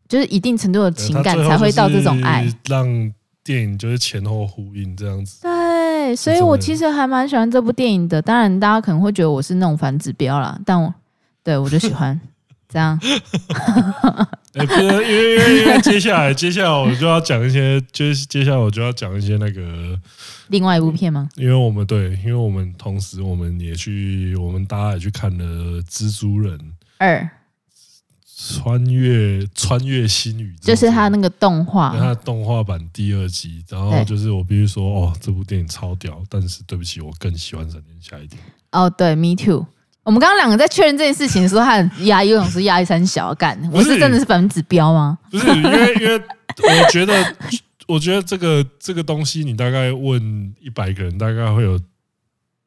就是一定程度的情感才会到这种爱，让电影就是前后呼应这样子。对，所以我其实还蛮喜欢这部电影的。当然，大家可能会觉得我是那种反指标啦，但我对我就喜欢。这样，哎，不是，因为因为因为接下来接下来我就要讲一些，就是接下来我就要讲一些那个另外一部片吗？因为我们对，因为我们同时我们也去，我们大家也去看了《蜘蛛人二》，穿越穿越新宇宙，就是他那个动画，他的动画版第二集。然后就是我必须说，哦，这部电影超屌，但是对不起，我更喜欢闪电侠一点。哦，对，Me too。我们刚刚两个在确认这件事情的时候，他很压抑，有种是压抑三小干，我是真的是百分指标吗？不是，因为因为我觉得，我觉得这个这个东西，你大概问一百个人，大概会有，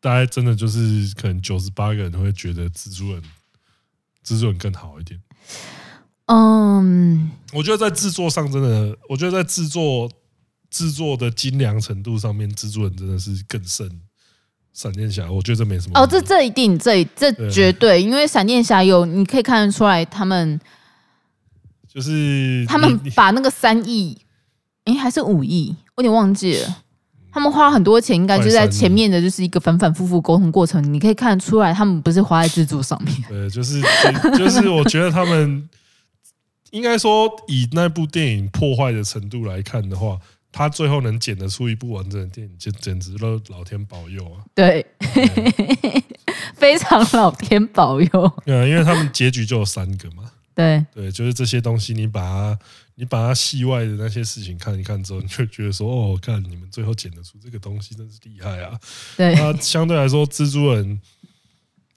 大概真的就是可能九十八个人会觉得蜘蛛人，蜘蛛人更好一点。嗯，我觉得在制作上真的，我觉得在制作制作的精良程度上面，蜘蛛人真的是更胜。闪电侠，我觉得这没什么。哦，这这一定，这这绝对，因为闪电侠有，你可以看得出来，他们就是他们把那个三亿，哎，还是五亿，我有点忘记了。他们花很多钱，应该就在前面的，就是一个反反复复沟通过程。你可以看得出来，他们不是花在制作上面。对，就是 就是，我觉得他们应该说，以那部电影破坏的程度来看的话。他最后能剪得出一部完整的电影，就简直都老天保佑啊！对，非常老天保佑。对啊，因为他们结局就有三个嘛。对对，就是这些东西，你把它，你把它戏外的那些事情看一看之后，你就觉得说，哦，看你们最后剪得出这个东西，真是厉害啊！对，那相对来说，蜘蛛人，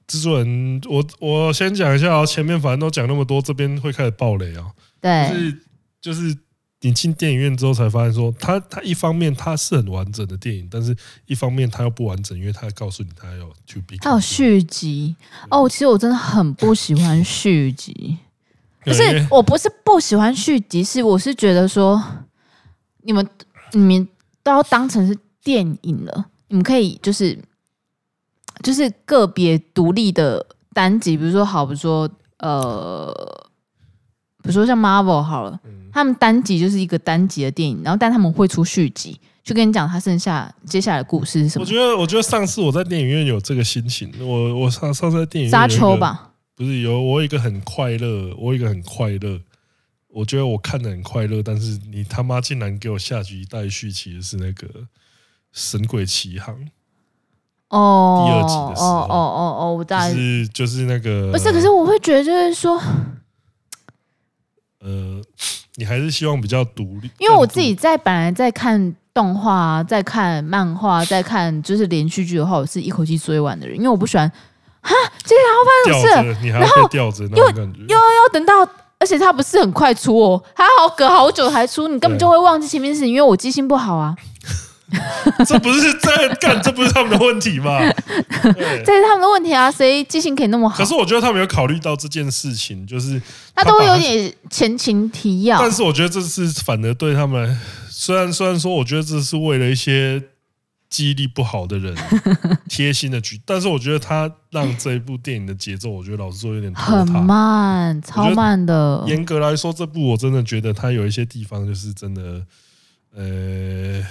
蜘蛛人，我我先讲一下啊，前面反正都讲那么多，这边会开始爆雷啊。对，就是就是。你进电影院之后才发现，说他他一方面他是很完整的电影，但是一方面他又不完整，因为他告诉你他要 to be，他有续集哦。其实我真的很不喜欢续集，可是我不是不喜欢续集，是我是觉得说你们你们都要当成是电影了，你们可以就是就是个别独立的单集，比如说好，比如说呃，比如说像 Marvel 好了。他们单集就是一个单集的电影，然后但他们会出续集，就跟你讲他剩下接下来的故事是什么。我觉得，我觉得上次我在电影院有这个心情，我我上上次在电影院沙丘吧，不是有我有一个很快乐，我有一个很快乐，我觉得我看的很快乐，但是你他妈竟然给我下集待续，其实是那个《神鬼奇航》哦，第二集的时候，哦哦哦哦，我大概是就是那个不是，可是我会觉得就是说，呃。你还是希望比较独立，因为我自己在本来在看动画、在看漫画、在看就是连续剧的话，我是一口气追完的人，因为我不喜欢哈，接下来会发生什么事，然后吊着，又又又要等到，而且他不是很快出哦，还好隔好久才出，你根本就会忘记前面的事情，因为我记性不好啊。这不是在干，这不是他们的问题吗？这是他们的问题啊！谁记性可以那么好？可是我觉得他们有考虑到这件事情，就是他，他都有点前情提要。但是我觉得这是反而对他们，虽然虽然说，我觉得这是为了一些记忆力不好的人 贴心的举，但是我觉得他让这一部电影的节奏，我觉得老实说有点很慢，超慢的。严格来说，这部我真的觉得它有一些地方就是真的，呃。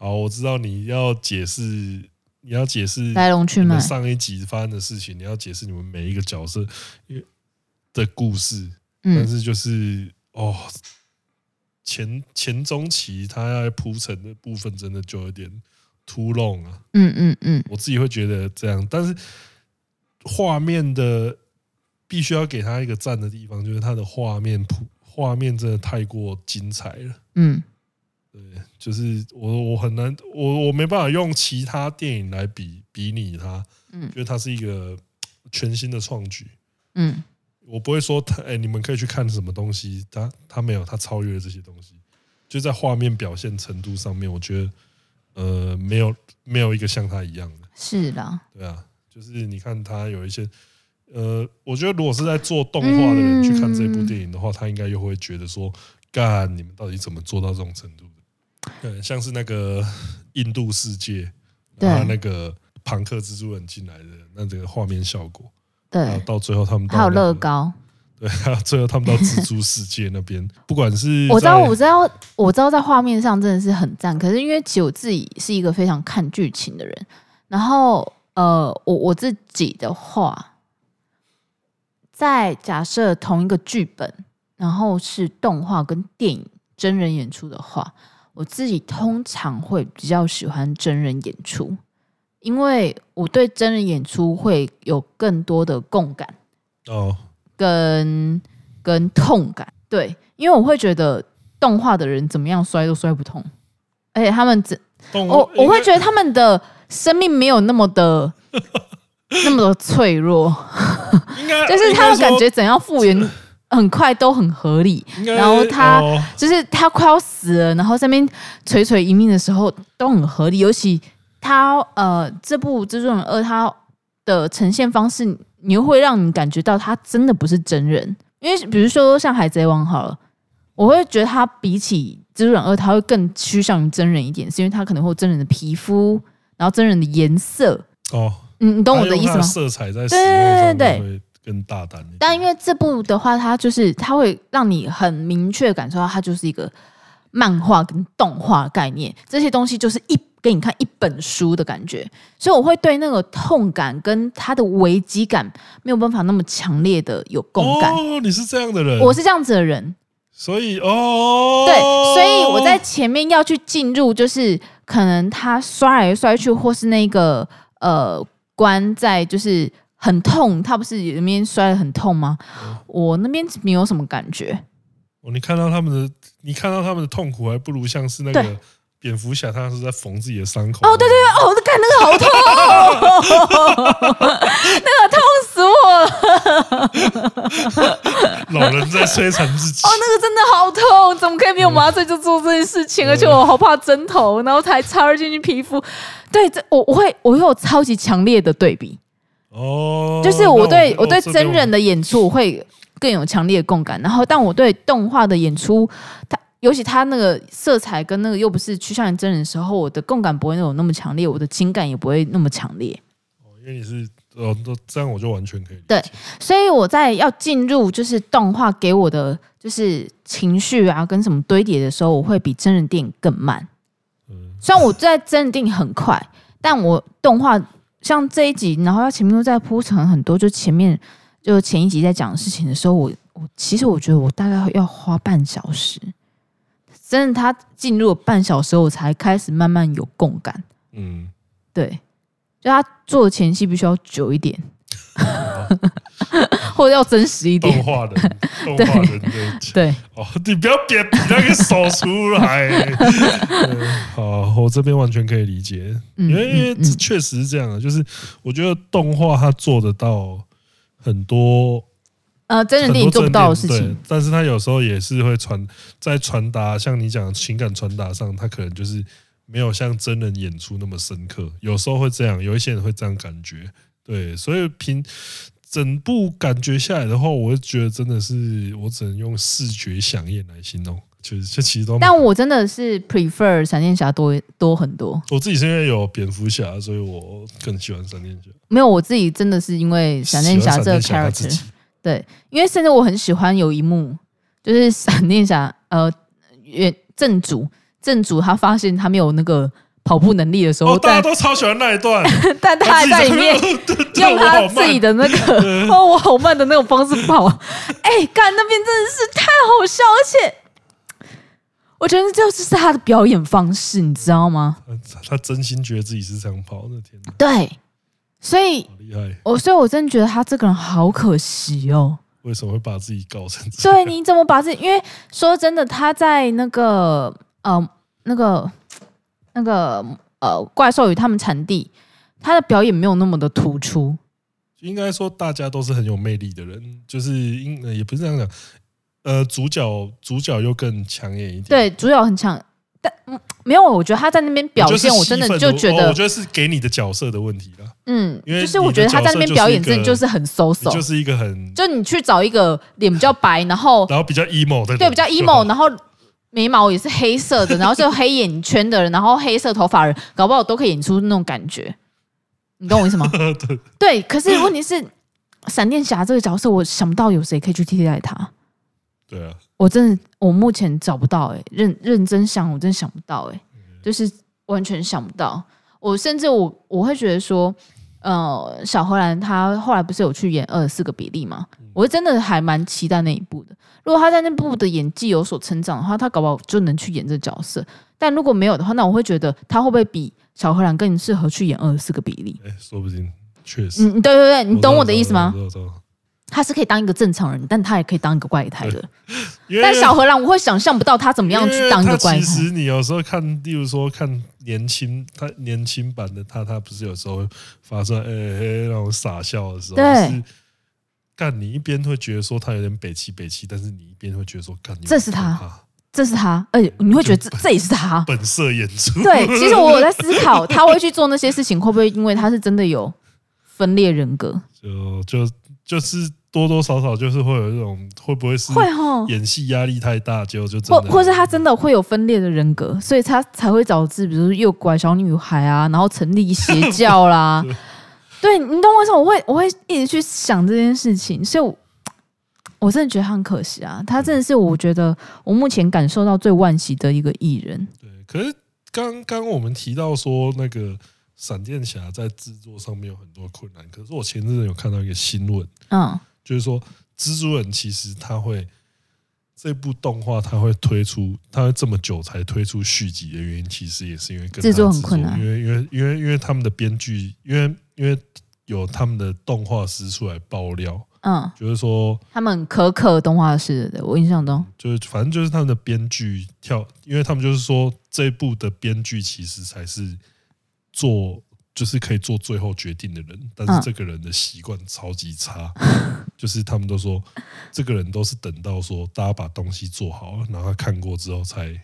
好，我知道你要解释，你要解释来龙去脉，上一集发生的事情，你要解释你们每一个角色的故事，嗯、但是就是哦，前前中期他要铺陈的部分真的就有点 too long 啊。嗯嗯嗯，我自己会觉得这样，但是画面的必须要给他一个赞的地方，就是他的画面铺画面真的太过精彩了。嗯，对，就是我我很难我我没办法用其他电影来比比拟它。嗯，觉得它是一个全新的创举。嗯。我不会说他，哎，你们可以去看什么东西，他他没有，他超越了这些东西，就在画面表现程度上面，我觉得，呃，没有没有一个像他一样的。是的，对啊，就是你看他有一些，呃，我觉得如果是在做动画的人去看这部电影的话，他应该又会觉得说，干，你们到底怎么做到这种程度的？对，像是那个印度世界，然后那个庞克蜘蛛人进来的那这个画面效果。对，到最后他们还有乐高，对，还有最后他们到蜘蛛世界那边，不管是我知道，我知道，我知道，在画面上真的是很赞。可是因为其实我自己是一个非常看剧情的人，然后呃，我我自己的话，在假设同一个剧本，然后是动画跟电影真人演出的话，我自己通常会比较喜欢真人演出。因为我对真人演出会有更多的共感哦，跟跟痛感，对，因为我会觉得动画的人怎么样摔都摔不痛，而且他们只我我会觉得他们的生命没有那么的 那么的脆弱，就是他们感觉怎样复原很快都很合理，然后他就是他快要死了，然后在那边垂垂一命的时候都很合理，尤其。他呃，这部《蜘蛛人二》它的呈现方式，你又会让你感觉到他真的不是真人，因为比如说像《海贼王》好了，我会觉得他比起《蜘蛛人二》，他会更趋向于真人一点，是因为他可能会有真人的皮肤，然后真人的颜色哦，嗯，你懂我的意思吗？色彩在对对对对会更大胆。但因为这部的话，它就是它会让你很明确感受到，它就是一个漫画跟动画概念，这些东西就是一。给你看一本书的感觉，所以我会对那个痛感跟他的危机感没有办法那么强烈的有共感。哦，你是这样的人，我是这样子的人，所以哦，对，所以我在前面要去进入，就是可能他摔来摔去，或是那个呃关在就是很痛，他不是里面摔得很痛吗？哦、我那边没有什么感觉。哦，你看到他们的，你看到他们的痛苦，还不如像是那个。蝙蝠侠他是在缝自己的伤口。哦，对对对，哦，看那个好痛，那个痛死我了。老人在摧残自己。哦，那个真的好痛，怎么可以没有麻醉就做这件事情？而且我好怕针头，然后才插进去皮肤。对，这我我会我会有超级强烈的对比。哦，就是我对我对真人的演出我会更有强烈的共感，然后但我对动画的演出，它。尤其他那个色彩跟那个又不是趋向于真人的时候，我的共感不会那种那么强烈，我的情感也不会那么强烈。哦，因为你是呃，这样我就完全可以。对，所以我在要进入就是动画给我的就是情绪啊，跟什么堆叠的时候，我会比真人电影更慢。嗯，虽然我在真人电影很快，但我动画像这一集，然后它前面又在铺陈很多，就前面就前一集在讲的事情的时候，我我其实我觉得我大概要花半小时。真的，他进入了半小时，我才开始慢慢有共感。嗯，对，就他做的前戏必须要久一点，或者要真实一点。动画的，动画人的对。哦，你不要别比那个手出来。好，我这边完全可以理解，因为因为确实是这样的，就是我觉得动画它做得到很多。呃，真人电影做不到的事情，但是他有时候也是会传在传达，像你讲的情感传达上，他可能就是没有像真人演出那么深刻。有时候会这样，有一些人会这样感觉，对。所以凭整部感觉下来的话，我就觉得真的是我只能用视觉饗宴来形容，就是这其实都。但我真的是 prefer 闪电侠多多很多。我自己是因为有蝙蝠侠，所以我更喜欢闪电侠。没有，我自己真的是因为闪电侠这个 character。对，因为甚至我很喜欢有一幕，就是闪电侠呃，原正主正主他发现他没有那个跑步能力的时候，哦、大家都超喜欢那一段，但他还在里面用他自己的那个 哦，我好慢的那种方式跑，哎，干那边真的是太好笑，而且我觉得这就是他的表演方式，你知道吗？他，他真心觉得自己是这样跑的，天哪！对，所以厉害。我所以，我真的觉得他这个人好可惜哦。为什么会把自己搞成这样？对，你怎么把自己？因为说真的，他在那个呃那个那个呃怪兽与他们产地，他的表演没有那么的突出。应该说，大家都是很有魅力的人，就是应也不是这样讲。呃，主角主角又更抢眼一点。对，主角很强，但没有，我觉得他在那边表现，我真的就觉得，我觉得是给你的角色的问题了。嗯，因为就是我觉得他在那边表演，真的就是很 so so，就是一个很，就你去找一个脸比较白，然后 然后比较 emo 的，对，比较 emo，然后眉毛也是黑色的，然后就黑眼圈的人，然后黑色头发人，搞不好都可以演出那种感觉。你懂我意思吗？对，对，可是问题是，闪电侠这个角色，我想不到有谁可以去替代他。对啊，我真的我目前找不到哎、欸，认认真想，我真的想不到哎、欸，就是完全想不到。我甚至我我会觉得说，呃，小荷兰他后来不是有去演二十四个比利吗？我真的还蛮期待那一部的。如果他在那部的演技有所成长的话，他搞不好就能去演这个角色。但如果没有的话，那我会觉得他会不会比？小荷兰更适合去演二十四个比利，哎，说不定确实。嗯，对对对，你懂我的意思吗？他是可以当一个正常人，但他也可以当一个怪胎的。但小荷兰，我会想象不到他怎么样去当一个怪胎。其实你有时候看，例如说看年轻他年轻版的他，他不是有时候发出来哎哎那种傻笑的时候，对，干你一边会觉得说他有点北气北气，但是你一边会觉得说干你这是他。这是他，而且你会觉得这这也是他 本色演出。对，其实我有在思考，他会去做那些事情，会不会因为他是真的有分裂人格？就就就是多多少少就是会有这种，会不会是会哈演戏压力太大，就就或或是他真的会有分裂的人格，所以他才会导致，比如说诱拐小女孩啊，然后成立邪教啦。对，你懂为什么我会我会一直去想这件事情，所以我。我真的觉得他很可惜啊！他真的是我觉得我目前感受到最惋惜的一个艺人。对，可是刚刚我们提到说那个闪电侠在制作上面有很多困难，可是我前阵子有看到一个新闻，嗯，就是说蜘蛛人其实他会这部动画他会推出，他会这么久才推出续集的原因，其实也是因为制作很困难，因为因为因为因为他们的编剧，因为因为有他们的动画师出来爆料。嗯，就是说他们可可动画师的，我印象中就是反正就是他们的编剧跳，因为他们就是说这一部的编剧其实才是做就是可以做最后决定的人，但是这个人的习惯超级差，就是他们都说这个人都是等到说大家把东西做好了，然后他看过之后才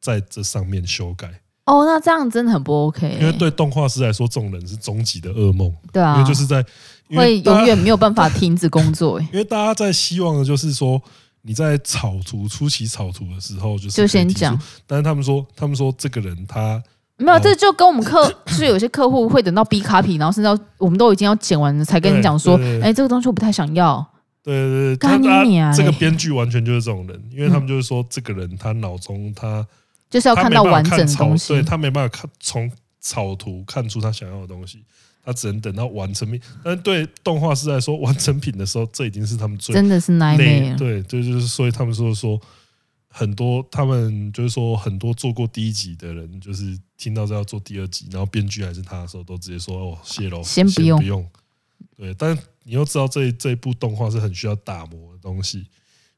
在这上面修改。哦，那这样真的很不 OK，因为对动画师来说，这种人是终极的噩梦。对啊，因为就是在。会永远没有办法停止工作，因为大家在希望的就是说，你在草图初期草图的时候，就是就先讲。但是他们说，他们说这个人他没有，这就跟我们客就是有些客户会等到 B 卡皮，然后甚至要我们都已经要剪完了，才跟你讲说，哎，这个东西我不太想要。对对对，他这个编剧完全就是这种人，因为他们就是说，这个人他脑中他就是要看到完整的东西，对他没办法看从草图看出他想要的东西。他只能等到完成品，但对动画师来说，完成品的时候，这已经是他们最真的是那一对，就就是所以他们说说很多，他们就是说很多做过第一集的人，就是听到这要做第二集，然后编剧还是他的时候，都直接说哦，谢喽，先不用，不用。对，但你又知道这这一部动画是很需要打磨的东西，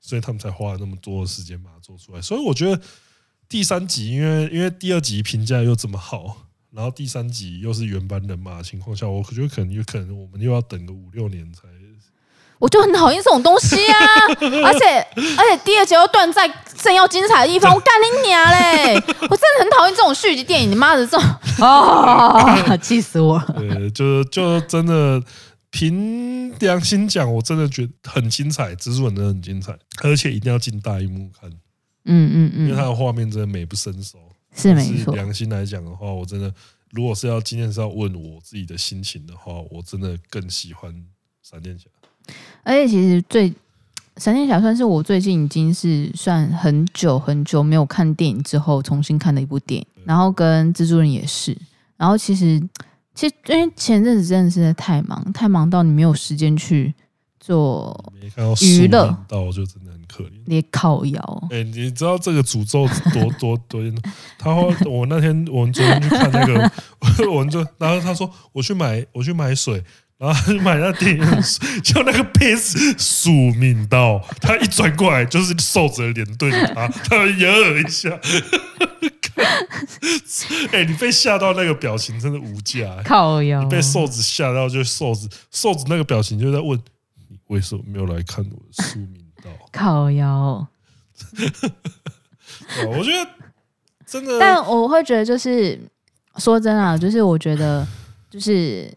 所以他们才花了那么多的时间把它做出来。所以我觉得第三集，因为因为第二集评价又这么好。然后第三集又是原班人马的情况下，我觉得可能有可能我们又要等个五六年才。我就很讨厌这种东西啊！而且而且第二集又断在正要精彩的地方，我干你娘嘞！我真的很讨厌这种续集电影，你妈的这种 啊，气死我了！对，就就真的凭良心讲，我真的觉得很精彩，蜘蛛人真的很精彩，而且一定要进大荧幕看。嗯嗯嗯，因为它的画面真的美不胜收。是没错。良心来讲的话，我真的，如果是要今天是要问我自己的心情的话，我真的更喜欢闪电侠。而且其实最闪电侠算是我最近已经是算很久很久没有看电影之后重新看的一部电影。然后跟蜘蛛人也是。然后其实其实因为前阵子真的是太忙，太忙到你没有时间去做娱乐到就真的很可怜，你靠腰。哎、欸，你知道这个诅咒多 多多严重？他说我那天我们昨天去看那个，我们就然后他说我去买我去买水，然后就买那电影水，就那个杯子宿命到他一转过来就是瘦子的脸对着他，他掩耳一下。哎、欸，你被吓到那个表情真的无价，靠腰。你被瘦子吓到，就瘦子瘦子那个表情就在问你为什么没有来看我的宿命道？靠腰。我觉得真的，但我会觉得就是说真的、啊，就是我觉得就是。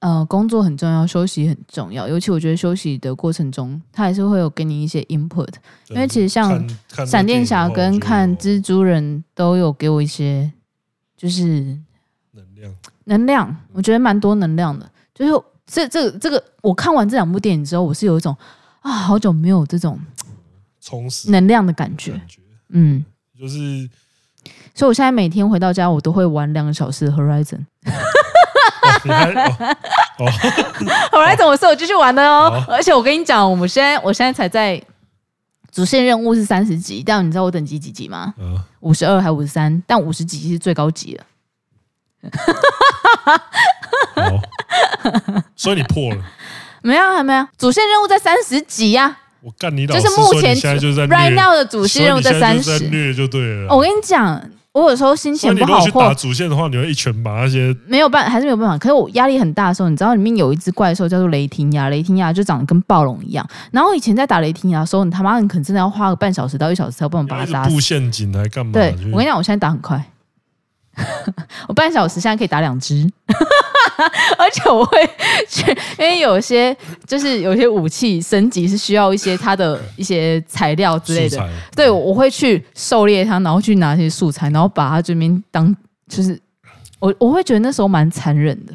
呃，工作很重要，休息很重要。尤其我觉得休息的过程中，他还是会有给你一些 input。因为其实像闪电侠跟看蜘蛛人都有给我一些，就是能量，能量。我觉得蛮多能量的。就是这这个、这个，我看完这两部电影之后，我是有一种啊，好久没有这种充实能量的感觉。嗯，就是，所以我现在每天回到家，我都会玩两个小时的 Horizon。哦，后来怎么说？我继续玩的哦。而且我跟你讲，我们现在我现在才在主线任务是三十级，但你知道我等级几级吗？五十二还五十三？但五十级是最高级了。所以你破了？没有，还没有。主线任务在三十级呀。我干你老师！就是目前现在就在 right now 的主线任务在三十，虐就对了。我跟你讲。我有时候心情不好，或打主线的话，你会一拳把那些没有办，还是没有办法。可是我压力很大的时候，你知道里面有一只怪兽叫做雷霆牙，雷霆牙就长得跟暴龙一样。然后以前在打雷霆牙的时候，你他妈你可能真的要花个半小时到一小时才有办法把它打死。布陷阱来干嘛？对，我跟你讲，我现在打很快，我半小时现在可以打两只。而且我会去，因为有些就是有些武器升级是需要一些它的一些材料之类的，对，我会去狩猎它，然后去拿一些素材，然后把它这边当就是我我会觉得那时候蛮残忍的，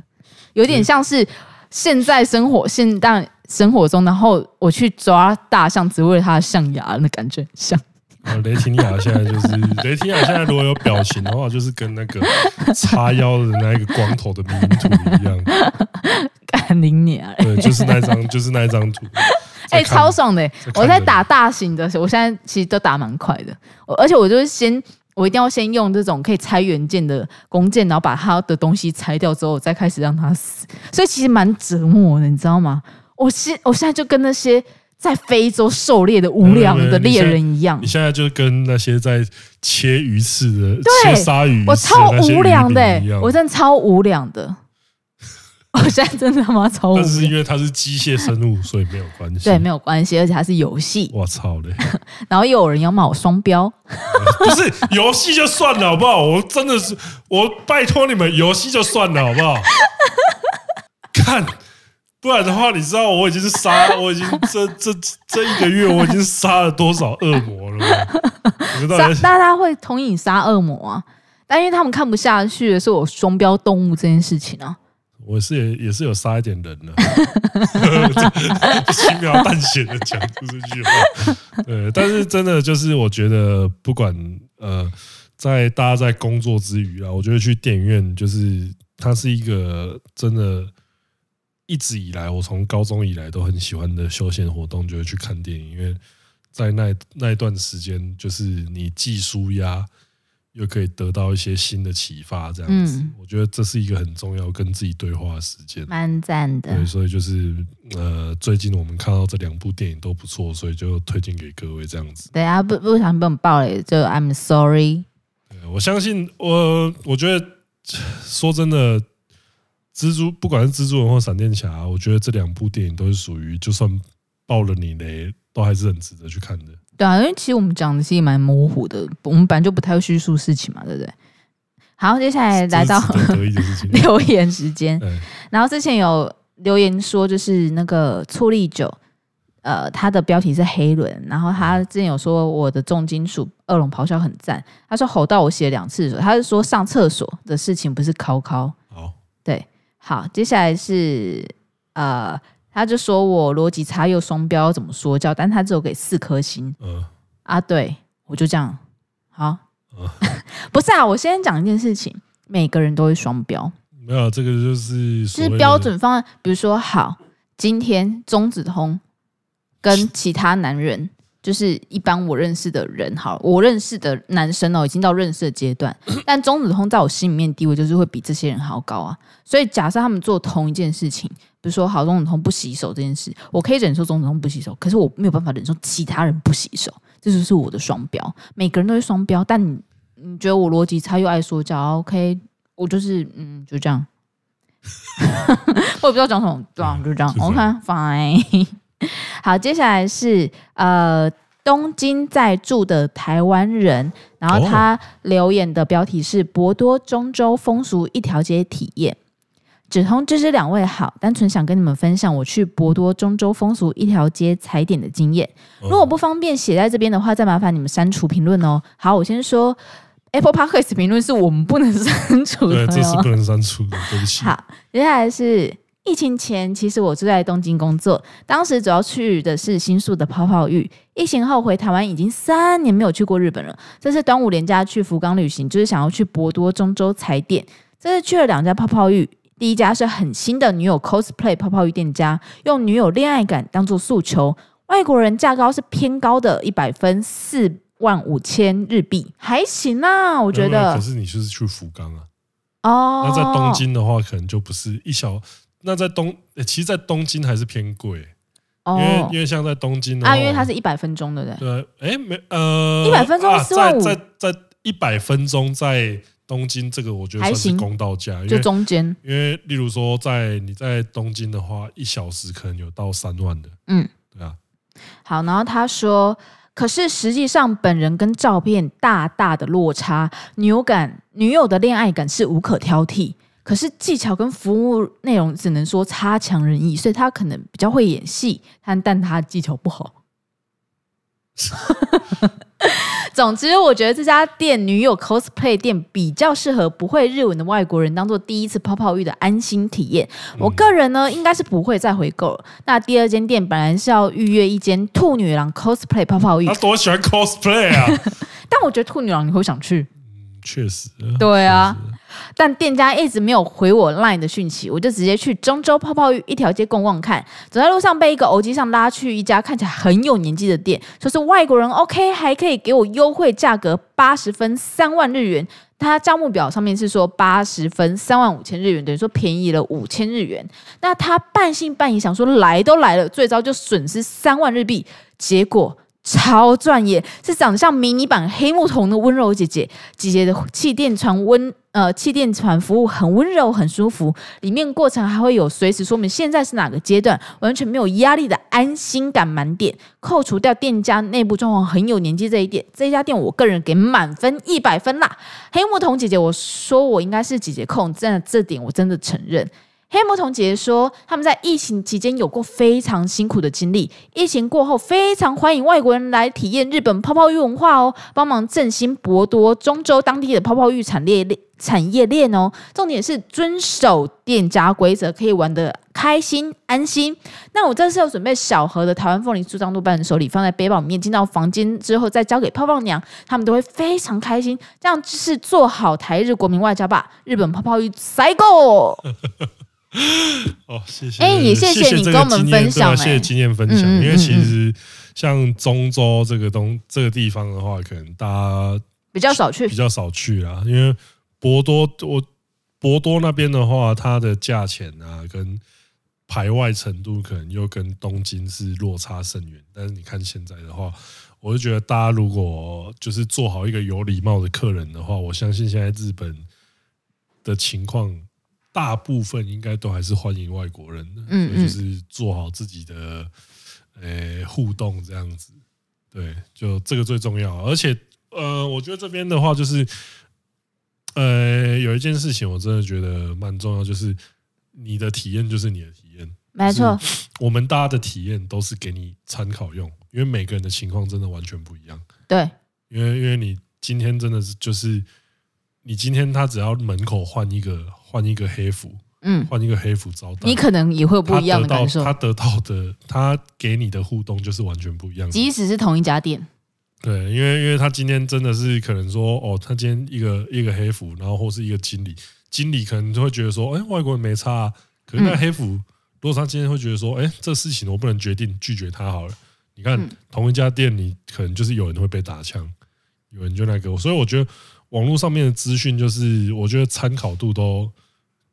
有点像是现在生活现代生活中，然后我去抓大象只为了它的象牙那感觉像。呃，雷霆雅现在就是雷霆雅现在如果有表情的话，就是跟那个叉腰的那一个光头的迷因图一样。干你娘！对，就是那张，就是那张图。哎、欸，超爽的、欸！我在打大型的时候，我现在其实都打蛮快的。而且我就是先，我一定要先用这种可以拆元件的弓箭，然后把它的东西拆掉之后，我再开始让它死。所以其实蛮折磨的，你知道吗？我现我现在就跟那些。在非洲狩猎的无良的猎人一样，你现在就跟那些在切鱼刺的、切鲨鱼，我超无良的、欸，我真的超无良的。我现在真的他妈超无良，但是因为它是机械生物，所以没有关系。对，没有关系，而且它是游戏。我操嘞！然后又有人要骂我双标，不是游戏就算了，好不好？我真的是，我拜托你们，游戏就算了，好不好？看。不然的话，你知道我已经是杀，我已经这这这一个月我已经杀了多少恶魔了吗？大大家会同意杀恶魔啊，但因为他们看不下去的是我双标动物这件事情啊。我是也也是有杀一点人的，轻描淡写的讲出这句话。对，但是真的就是我觉得，不管呃，在大家在工作之余啊，我觉得去电影院就是它是一个真的。一直以来，我从高中以来都很喜欢的休闲活动，就是去看电影。因为在那那一段时间，就是你既舒压，又可以得到一些新的启发。这样子，我觉得这是一个很重要跟自己对话的时间，蛮赞的。对，所以就是呃，最近我们看到这两部电影都不错，所以就推荐给各位这样子。对啊，不不想被我们爆雷，就 I'm sorry。我相信我，我觉得 说真的。蜘蛛，不管是蜘蛛人或闪电侠，我觉得这两部电影都是属于，就算爆了你雷，都还是很值得去看的。对啊，因为其实我们讲的是蛮模糊的，我们本来就不太会叙述事情嘛，对不对？好，接下来来到 留言时间。然后之前有留言说，就是那个醋栗酒，呃，它的标题是黑轮。然后他之前有说我的重金属恶龙咆哮很赞，他说吼到我写两次的时候，他是说上厕所的事情不是考考。好，对。好，接下来是呃，他就说我逻辑差又双标，怎么说教？但他只有给四颗星。嗯，啊，对，我就这样。好，嗯、不是啊，我先讲一件事情，每个人都会双标。没有，这个就是是标准方案。比如说，好，今天中子通跟其他男人，就是一般我认识的人，好，我认识的男生哦，已经到认识的阶段，但中子通在我心里面地位就是会比这些人还要高啊。所以假设他们做同一件事情，比如说好中子通不洗手这件事，我可以忍受中子通不洗手，可是我没有办法忍受其他人不洗手，这就是我的双标。每个人都是双标，但你你觉得我逻辑差又爱说教，OK，我就是嗯，就这样。我也不知道讲什么，对啊，就这样。OK，fine。好，接下来是呃东京在住的台湾人，然后他留言的标题是“博多中州风俗一条街体验”。只通知知两位好，单纯想跟你们分享我去博多中州风俗一条街踩点的经验。如果不方便写在这边的话，再麻烦你们删除评论哦。好，我先说。Apple Podcast 评论是我们不能删除的，对，这是不能删除的，对不起。好，接下来是疫情前，其实我住在东京工作，当时主要去的是新宿的泡泡浴。疫情后回台湾已经三年没有去过日本了。这次端午连假去福冈旅行，就是想要去博多中州踩点。这次去了两家泡泡浴，第一家是很新的女友 cosplay 泡泡浴店家，用女友恋爱感当做诉求，外国人价高是偏高的，一百分四。万五千日币还行啊，我觉得。可是你就是去福冈啊。哦。那在东京的话，可能就不是一小。那在东，其实，在东京还是偏贵。哦。因为因为像在东京的话，啊，因为它是一百分钟，对不对？对。哎，没呃。一百分钟四万五。在在一百分钟在东京，这个我觉得算是公道价。就中间。因为例如说，在你在东京的话，一小时可能有到三万的。嗯。对啊。好，然后他说。可是实际上，本人跟照片大大的落差，女友感、女友的恋爱感是无可挑剔。可是技巧跟服务内容只能说差强人意，所以他可能比较会演戏，但但他技巧不好。总之，我觉得这家店女友 cosplay 店比较适合不会日文的外国人当做第一次泡泡浴的安心体验。我个人呢，应该是不会再回购了。那第二间店本来是要预约一间兔女郎 cosplay 泡泡浴，他多喜欢 cosplay 啊！但我觉得兔女郎你会想去，嗯，确实，对啊。但店家一直没有回我 LINE 的讯息，我就直接去中洲泡泡浴一条街逛逛看。走在路上被一个欧机上拉去一家看起来很有年纪的店，说是外国人 OK，还可以给我优惠价格八十分三万日元。他账目表上面是说八十分三万五千日元，等于说便宜了五千日元。那他半信半疑想说来都来了，最糟就损失三万日币，结果。超专业，是长得像迷你版黑木瞳的温柔姐姐。姐姐的气垫船温呃气垫船服务很温柔很舒服，里面过程还会有随时说明现在是哪个阶段，完全没有压力的安心感满点。扣除掉店家内部状况很有年纪这一点，这家店我个人给满分一百分啦。黑木瞳姐姐，我说我应该是姐姐控，真的这点我真的承认。黑魔童姐姐说，他们在疫情期间有过非常辛苦的经历。疫情过后，非常欢迎外国人来体验日本泡泡浴文化哦，帮忙振兴博多、中州当地的泡泡浴产业链产业链哦。重点是遵守店家规则，可以玩得开心安心。那我这次有准备小盒的台湾凤梨酥当做伴手礼，放在背包里面，进到房间之后再交给泡泡娘，他们都会非常开心。这样就是做好台日国民外交吧。日本泡泡浴赛过。哦，谢谢。哎、欸，也谢谢你跟我们分享、欸，谢谢经验分享。嗯嗯嗯嗯，因为其实像中州这个东这个地方的话，可能大家比较少去，比较少去啊。因为博多，我博多那边的话，它的价钱啊，跟排外程度可能又跟东京是落差甚远。但是你看现在的话，我就觉得大家如果就是做好一个有礼貌的客人的话，我相信现在日本的情况。大部分应该都还是欢迎外国人的，嗯，就是做好自己的呃互动这样子，对，就这个最重要。而且呃，我觉得这边的话就是呃，有一件事情我真的觉得蛮重要，就是你的体验就是你的体验，没错。我们大家的体验都是给你参考用，因为每个人的情况真的完全不一样。对，因为因为你今天真的是就是。你今天他只要门口换一个换一个黑服，嗯，换一个黑服招待，你可能也会有不一样的感受。他得到的，他给你的互动就是完全不一样。的。即使是同一家店，对，因为因为他今天真的是可能说，哦，他今天一个一个黑服，然后或是一个经理，经理可能就会觉得说，哎，外国人没差啊，可是那黑服如果他今天会觉得说，哎，这事情我不能决定，拒绝他好了。你看，同一家店，你可能就是有人会被打枪，有人就那个，所以我觉得网络上面的资讯，就是我觉得参考度都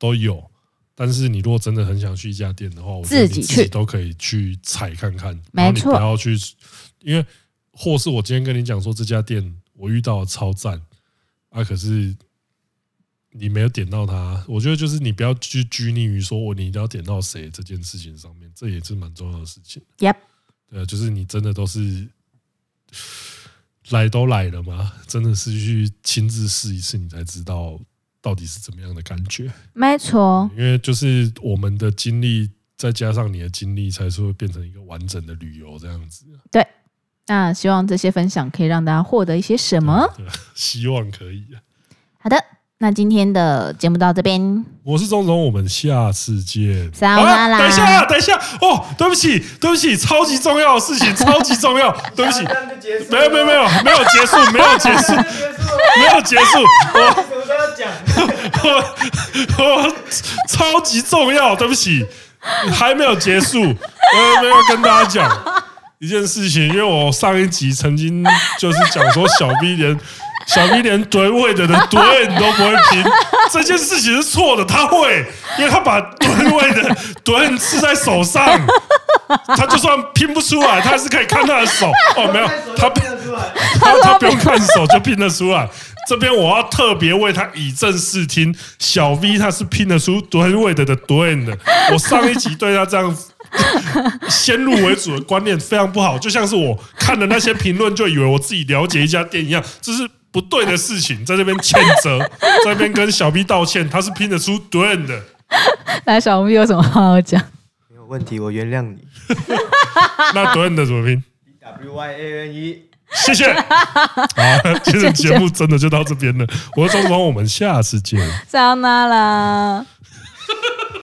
都有。但是你如果真的很想去一家店的话，自己去都可以去踩看看，然后你不要去，因为或是我今天跟你讲说这家店我遇到超赞啊，可是你没有点到它，我觉得就是你不要去拘泥于说我你一定要点到谁这件事情上面，这也是蛮重要的事情。Yep，对啊，就是你真的都是来都来了嘛，真的是去亲自试一次，你才知道。到底是怎么样的感觉？没错，因为就是我们的经历，再加上你的经历，才是会变成一个完整的旅游这样子。对，那希望这些分享可以让大家获得一些什么？希望可以。好的。那今天的节目到这边，我是钟总，我们下次见。好了，等一下，等一下，哦，对不起，对不起，超级重要的事情，超级重要，对不起，没有，没有，没有，没有结束，没有结束，没有结束，我我我超级重要，对不起，还没有结束，我没有跟大家讲一件事情，因为我上一集曾经就是讲说小 B 连。小 B 连吨位的的吨都不会拼，这件事情是错的。他会，因为他把吨位的吨刺在手上，他就算拼不出来，他还是可以看他的手。哦，没有，他拼得出来，他他不用看手就拼得出来。这边我要特别为他以正视听，小 V 他是拼得出吨位的的吨的。我上一集对他这样先入为主的观念非常不好，就像是我看了那些评论就以为我自己了解一家店一样，这是。不对的事情，在这边谴责，在这边跟小 B 道歉，他是拼得出对的。来，小 B 有什么话要讲？没有问题，我原谅你。那对的怎么拼？W Y A N E。谢谢。好，今天节目真的就到这边了。我是钟总，我们下次见。再见啦。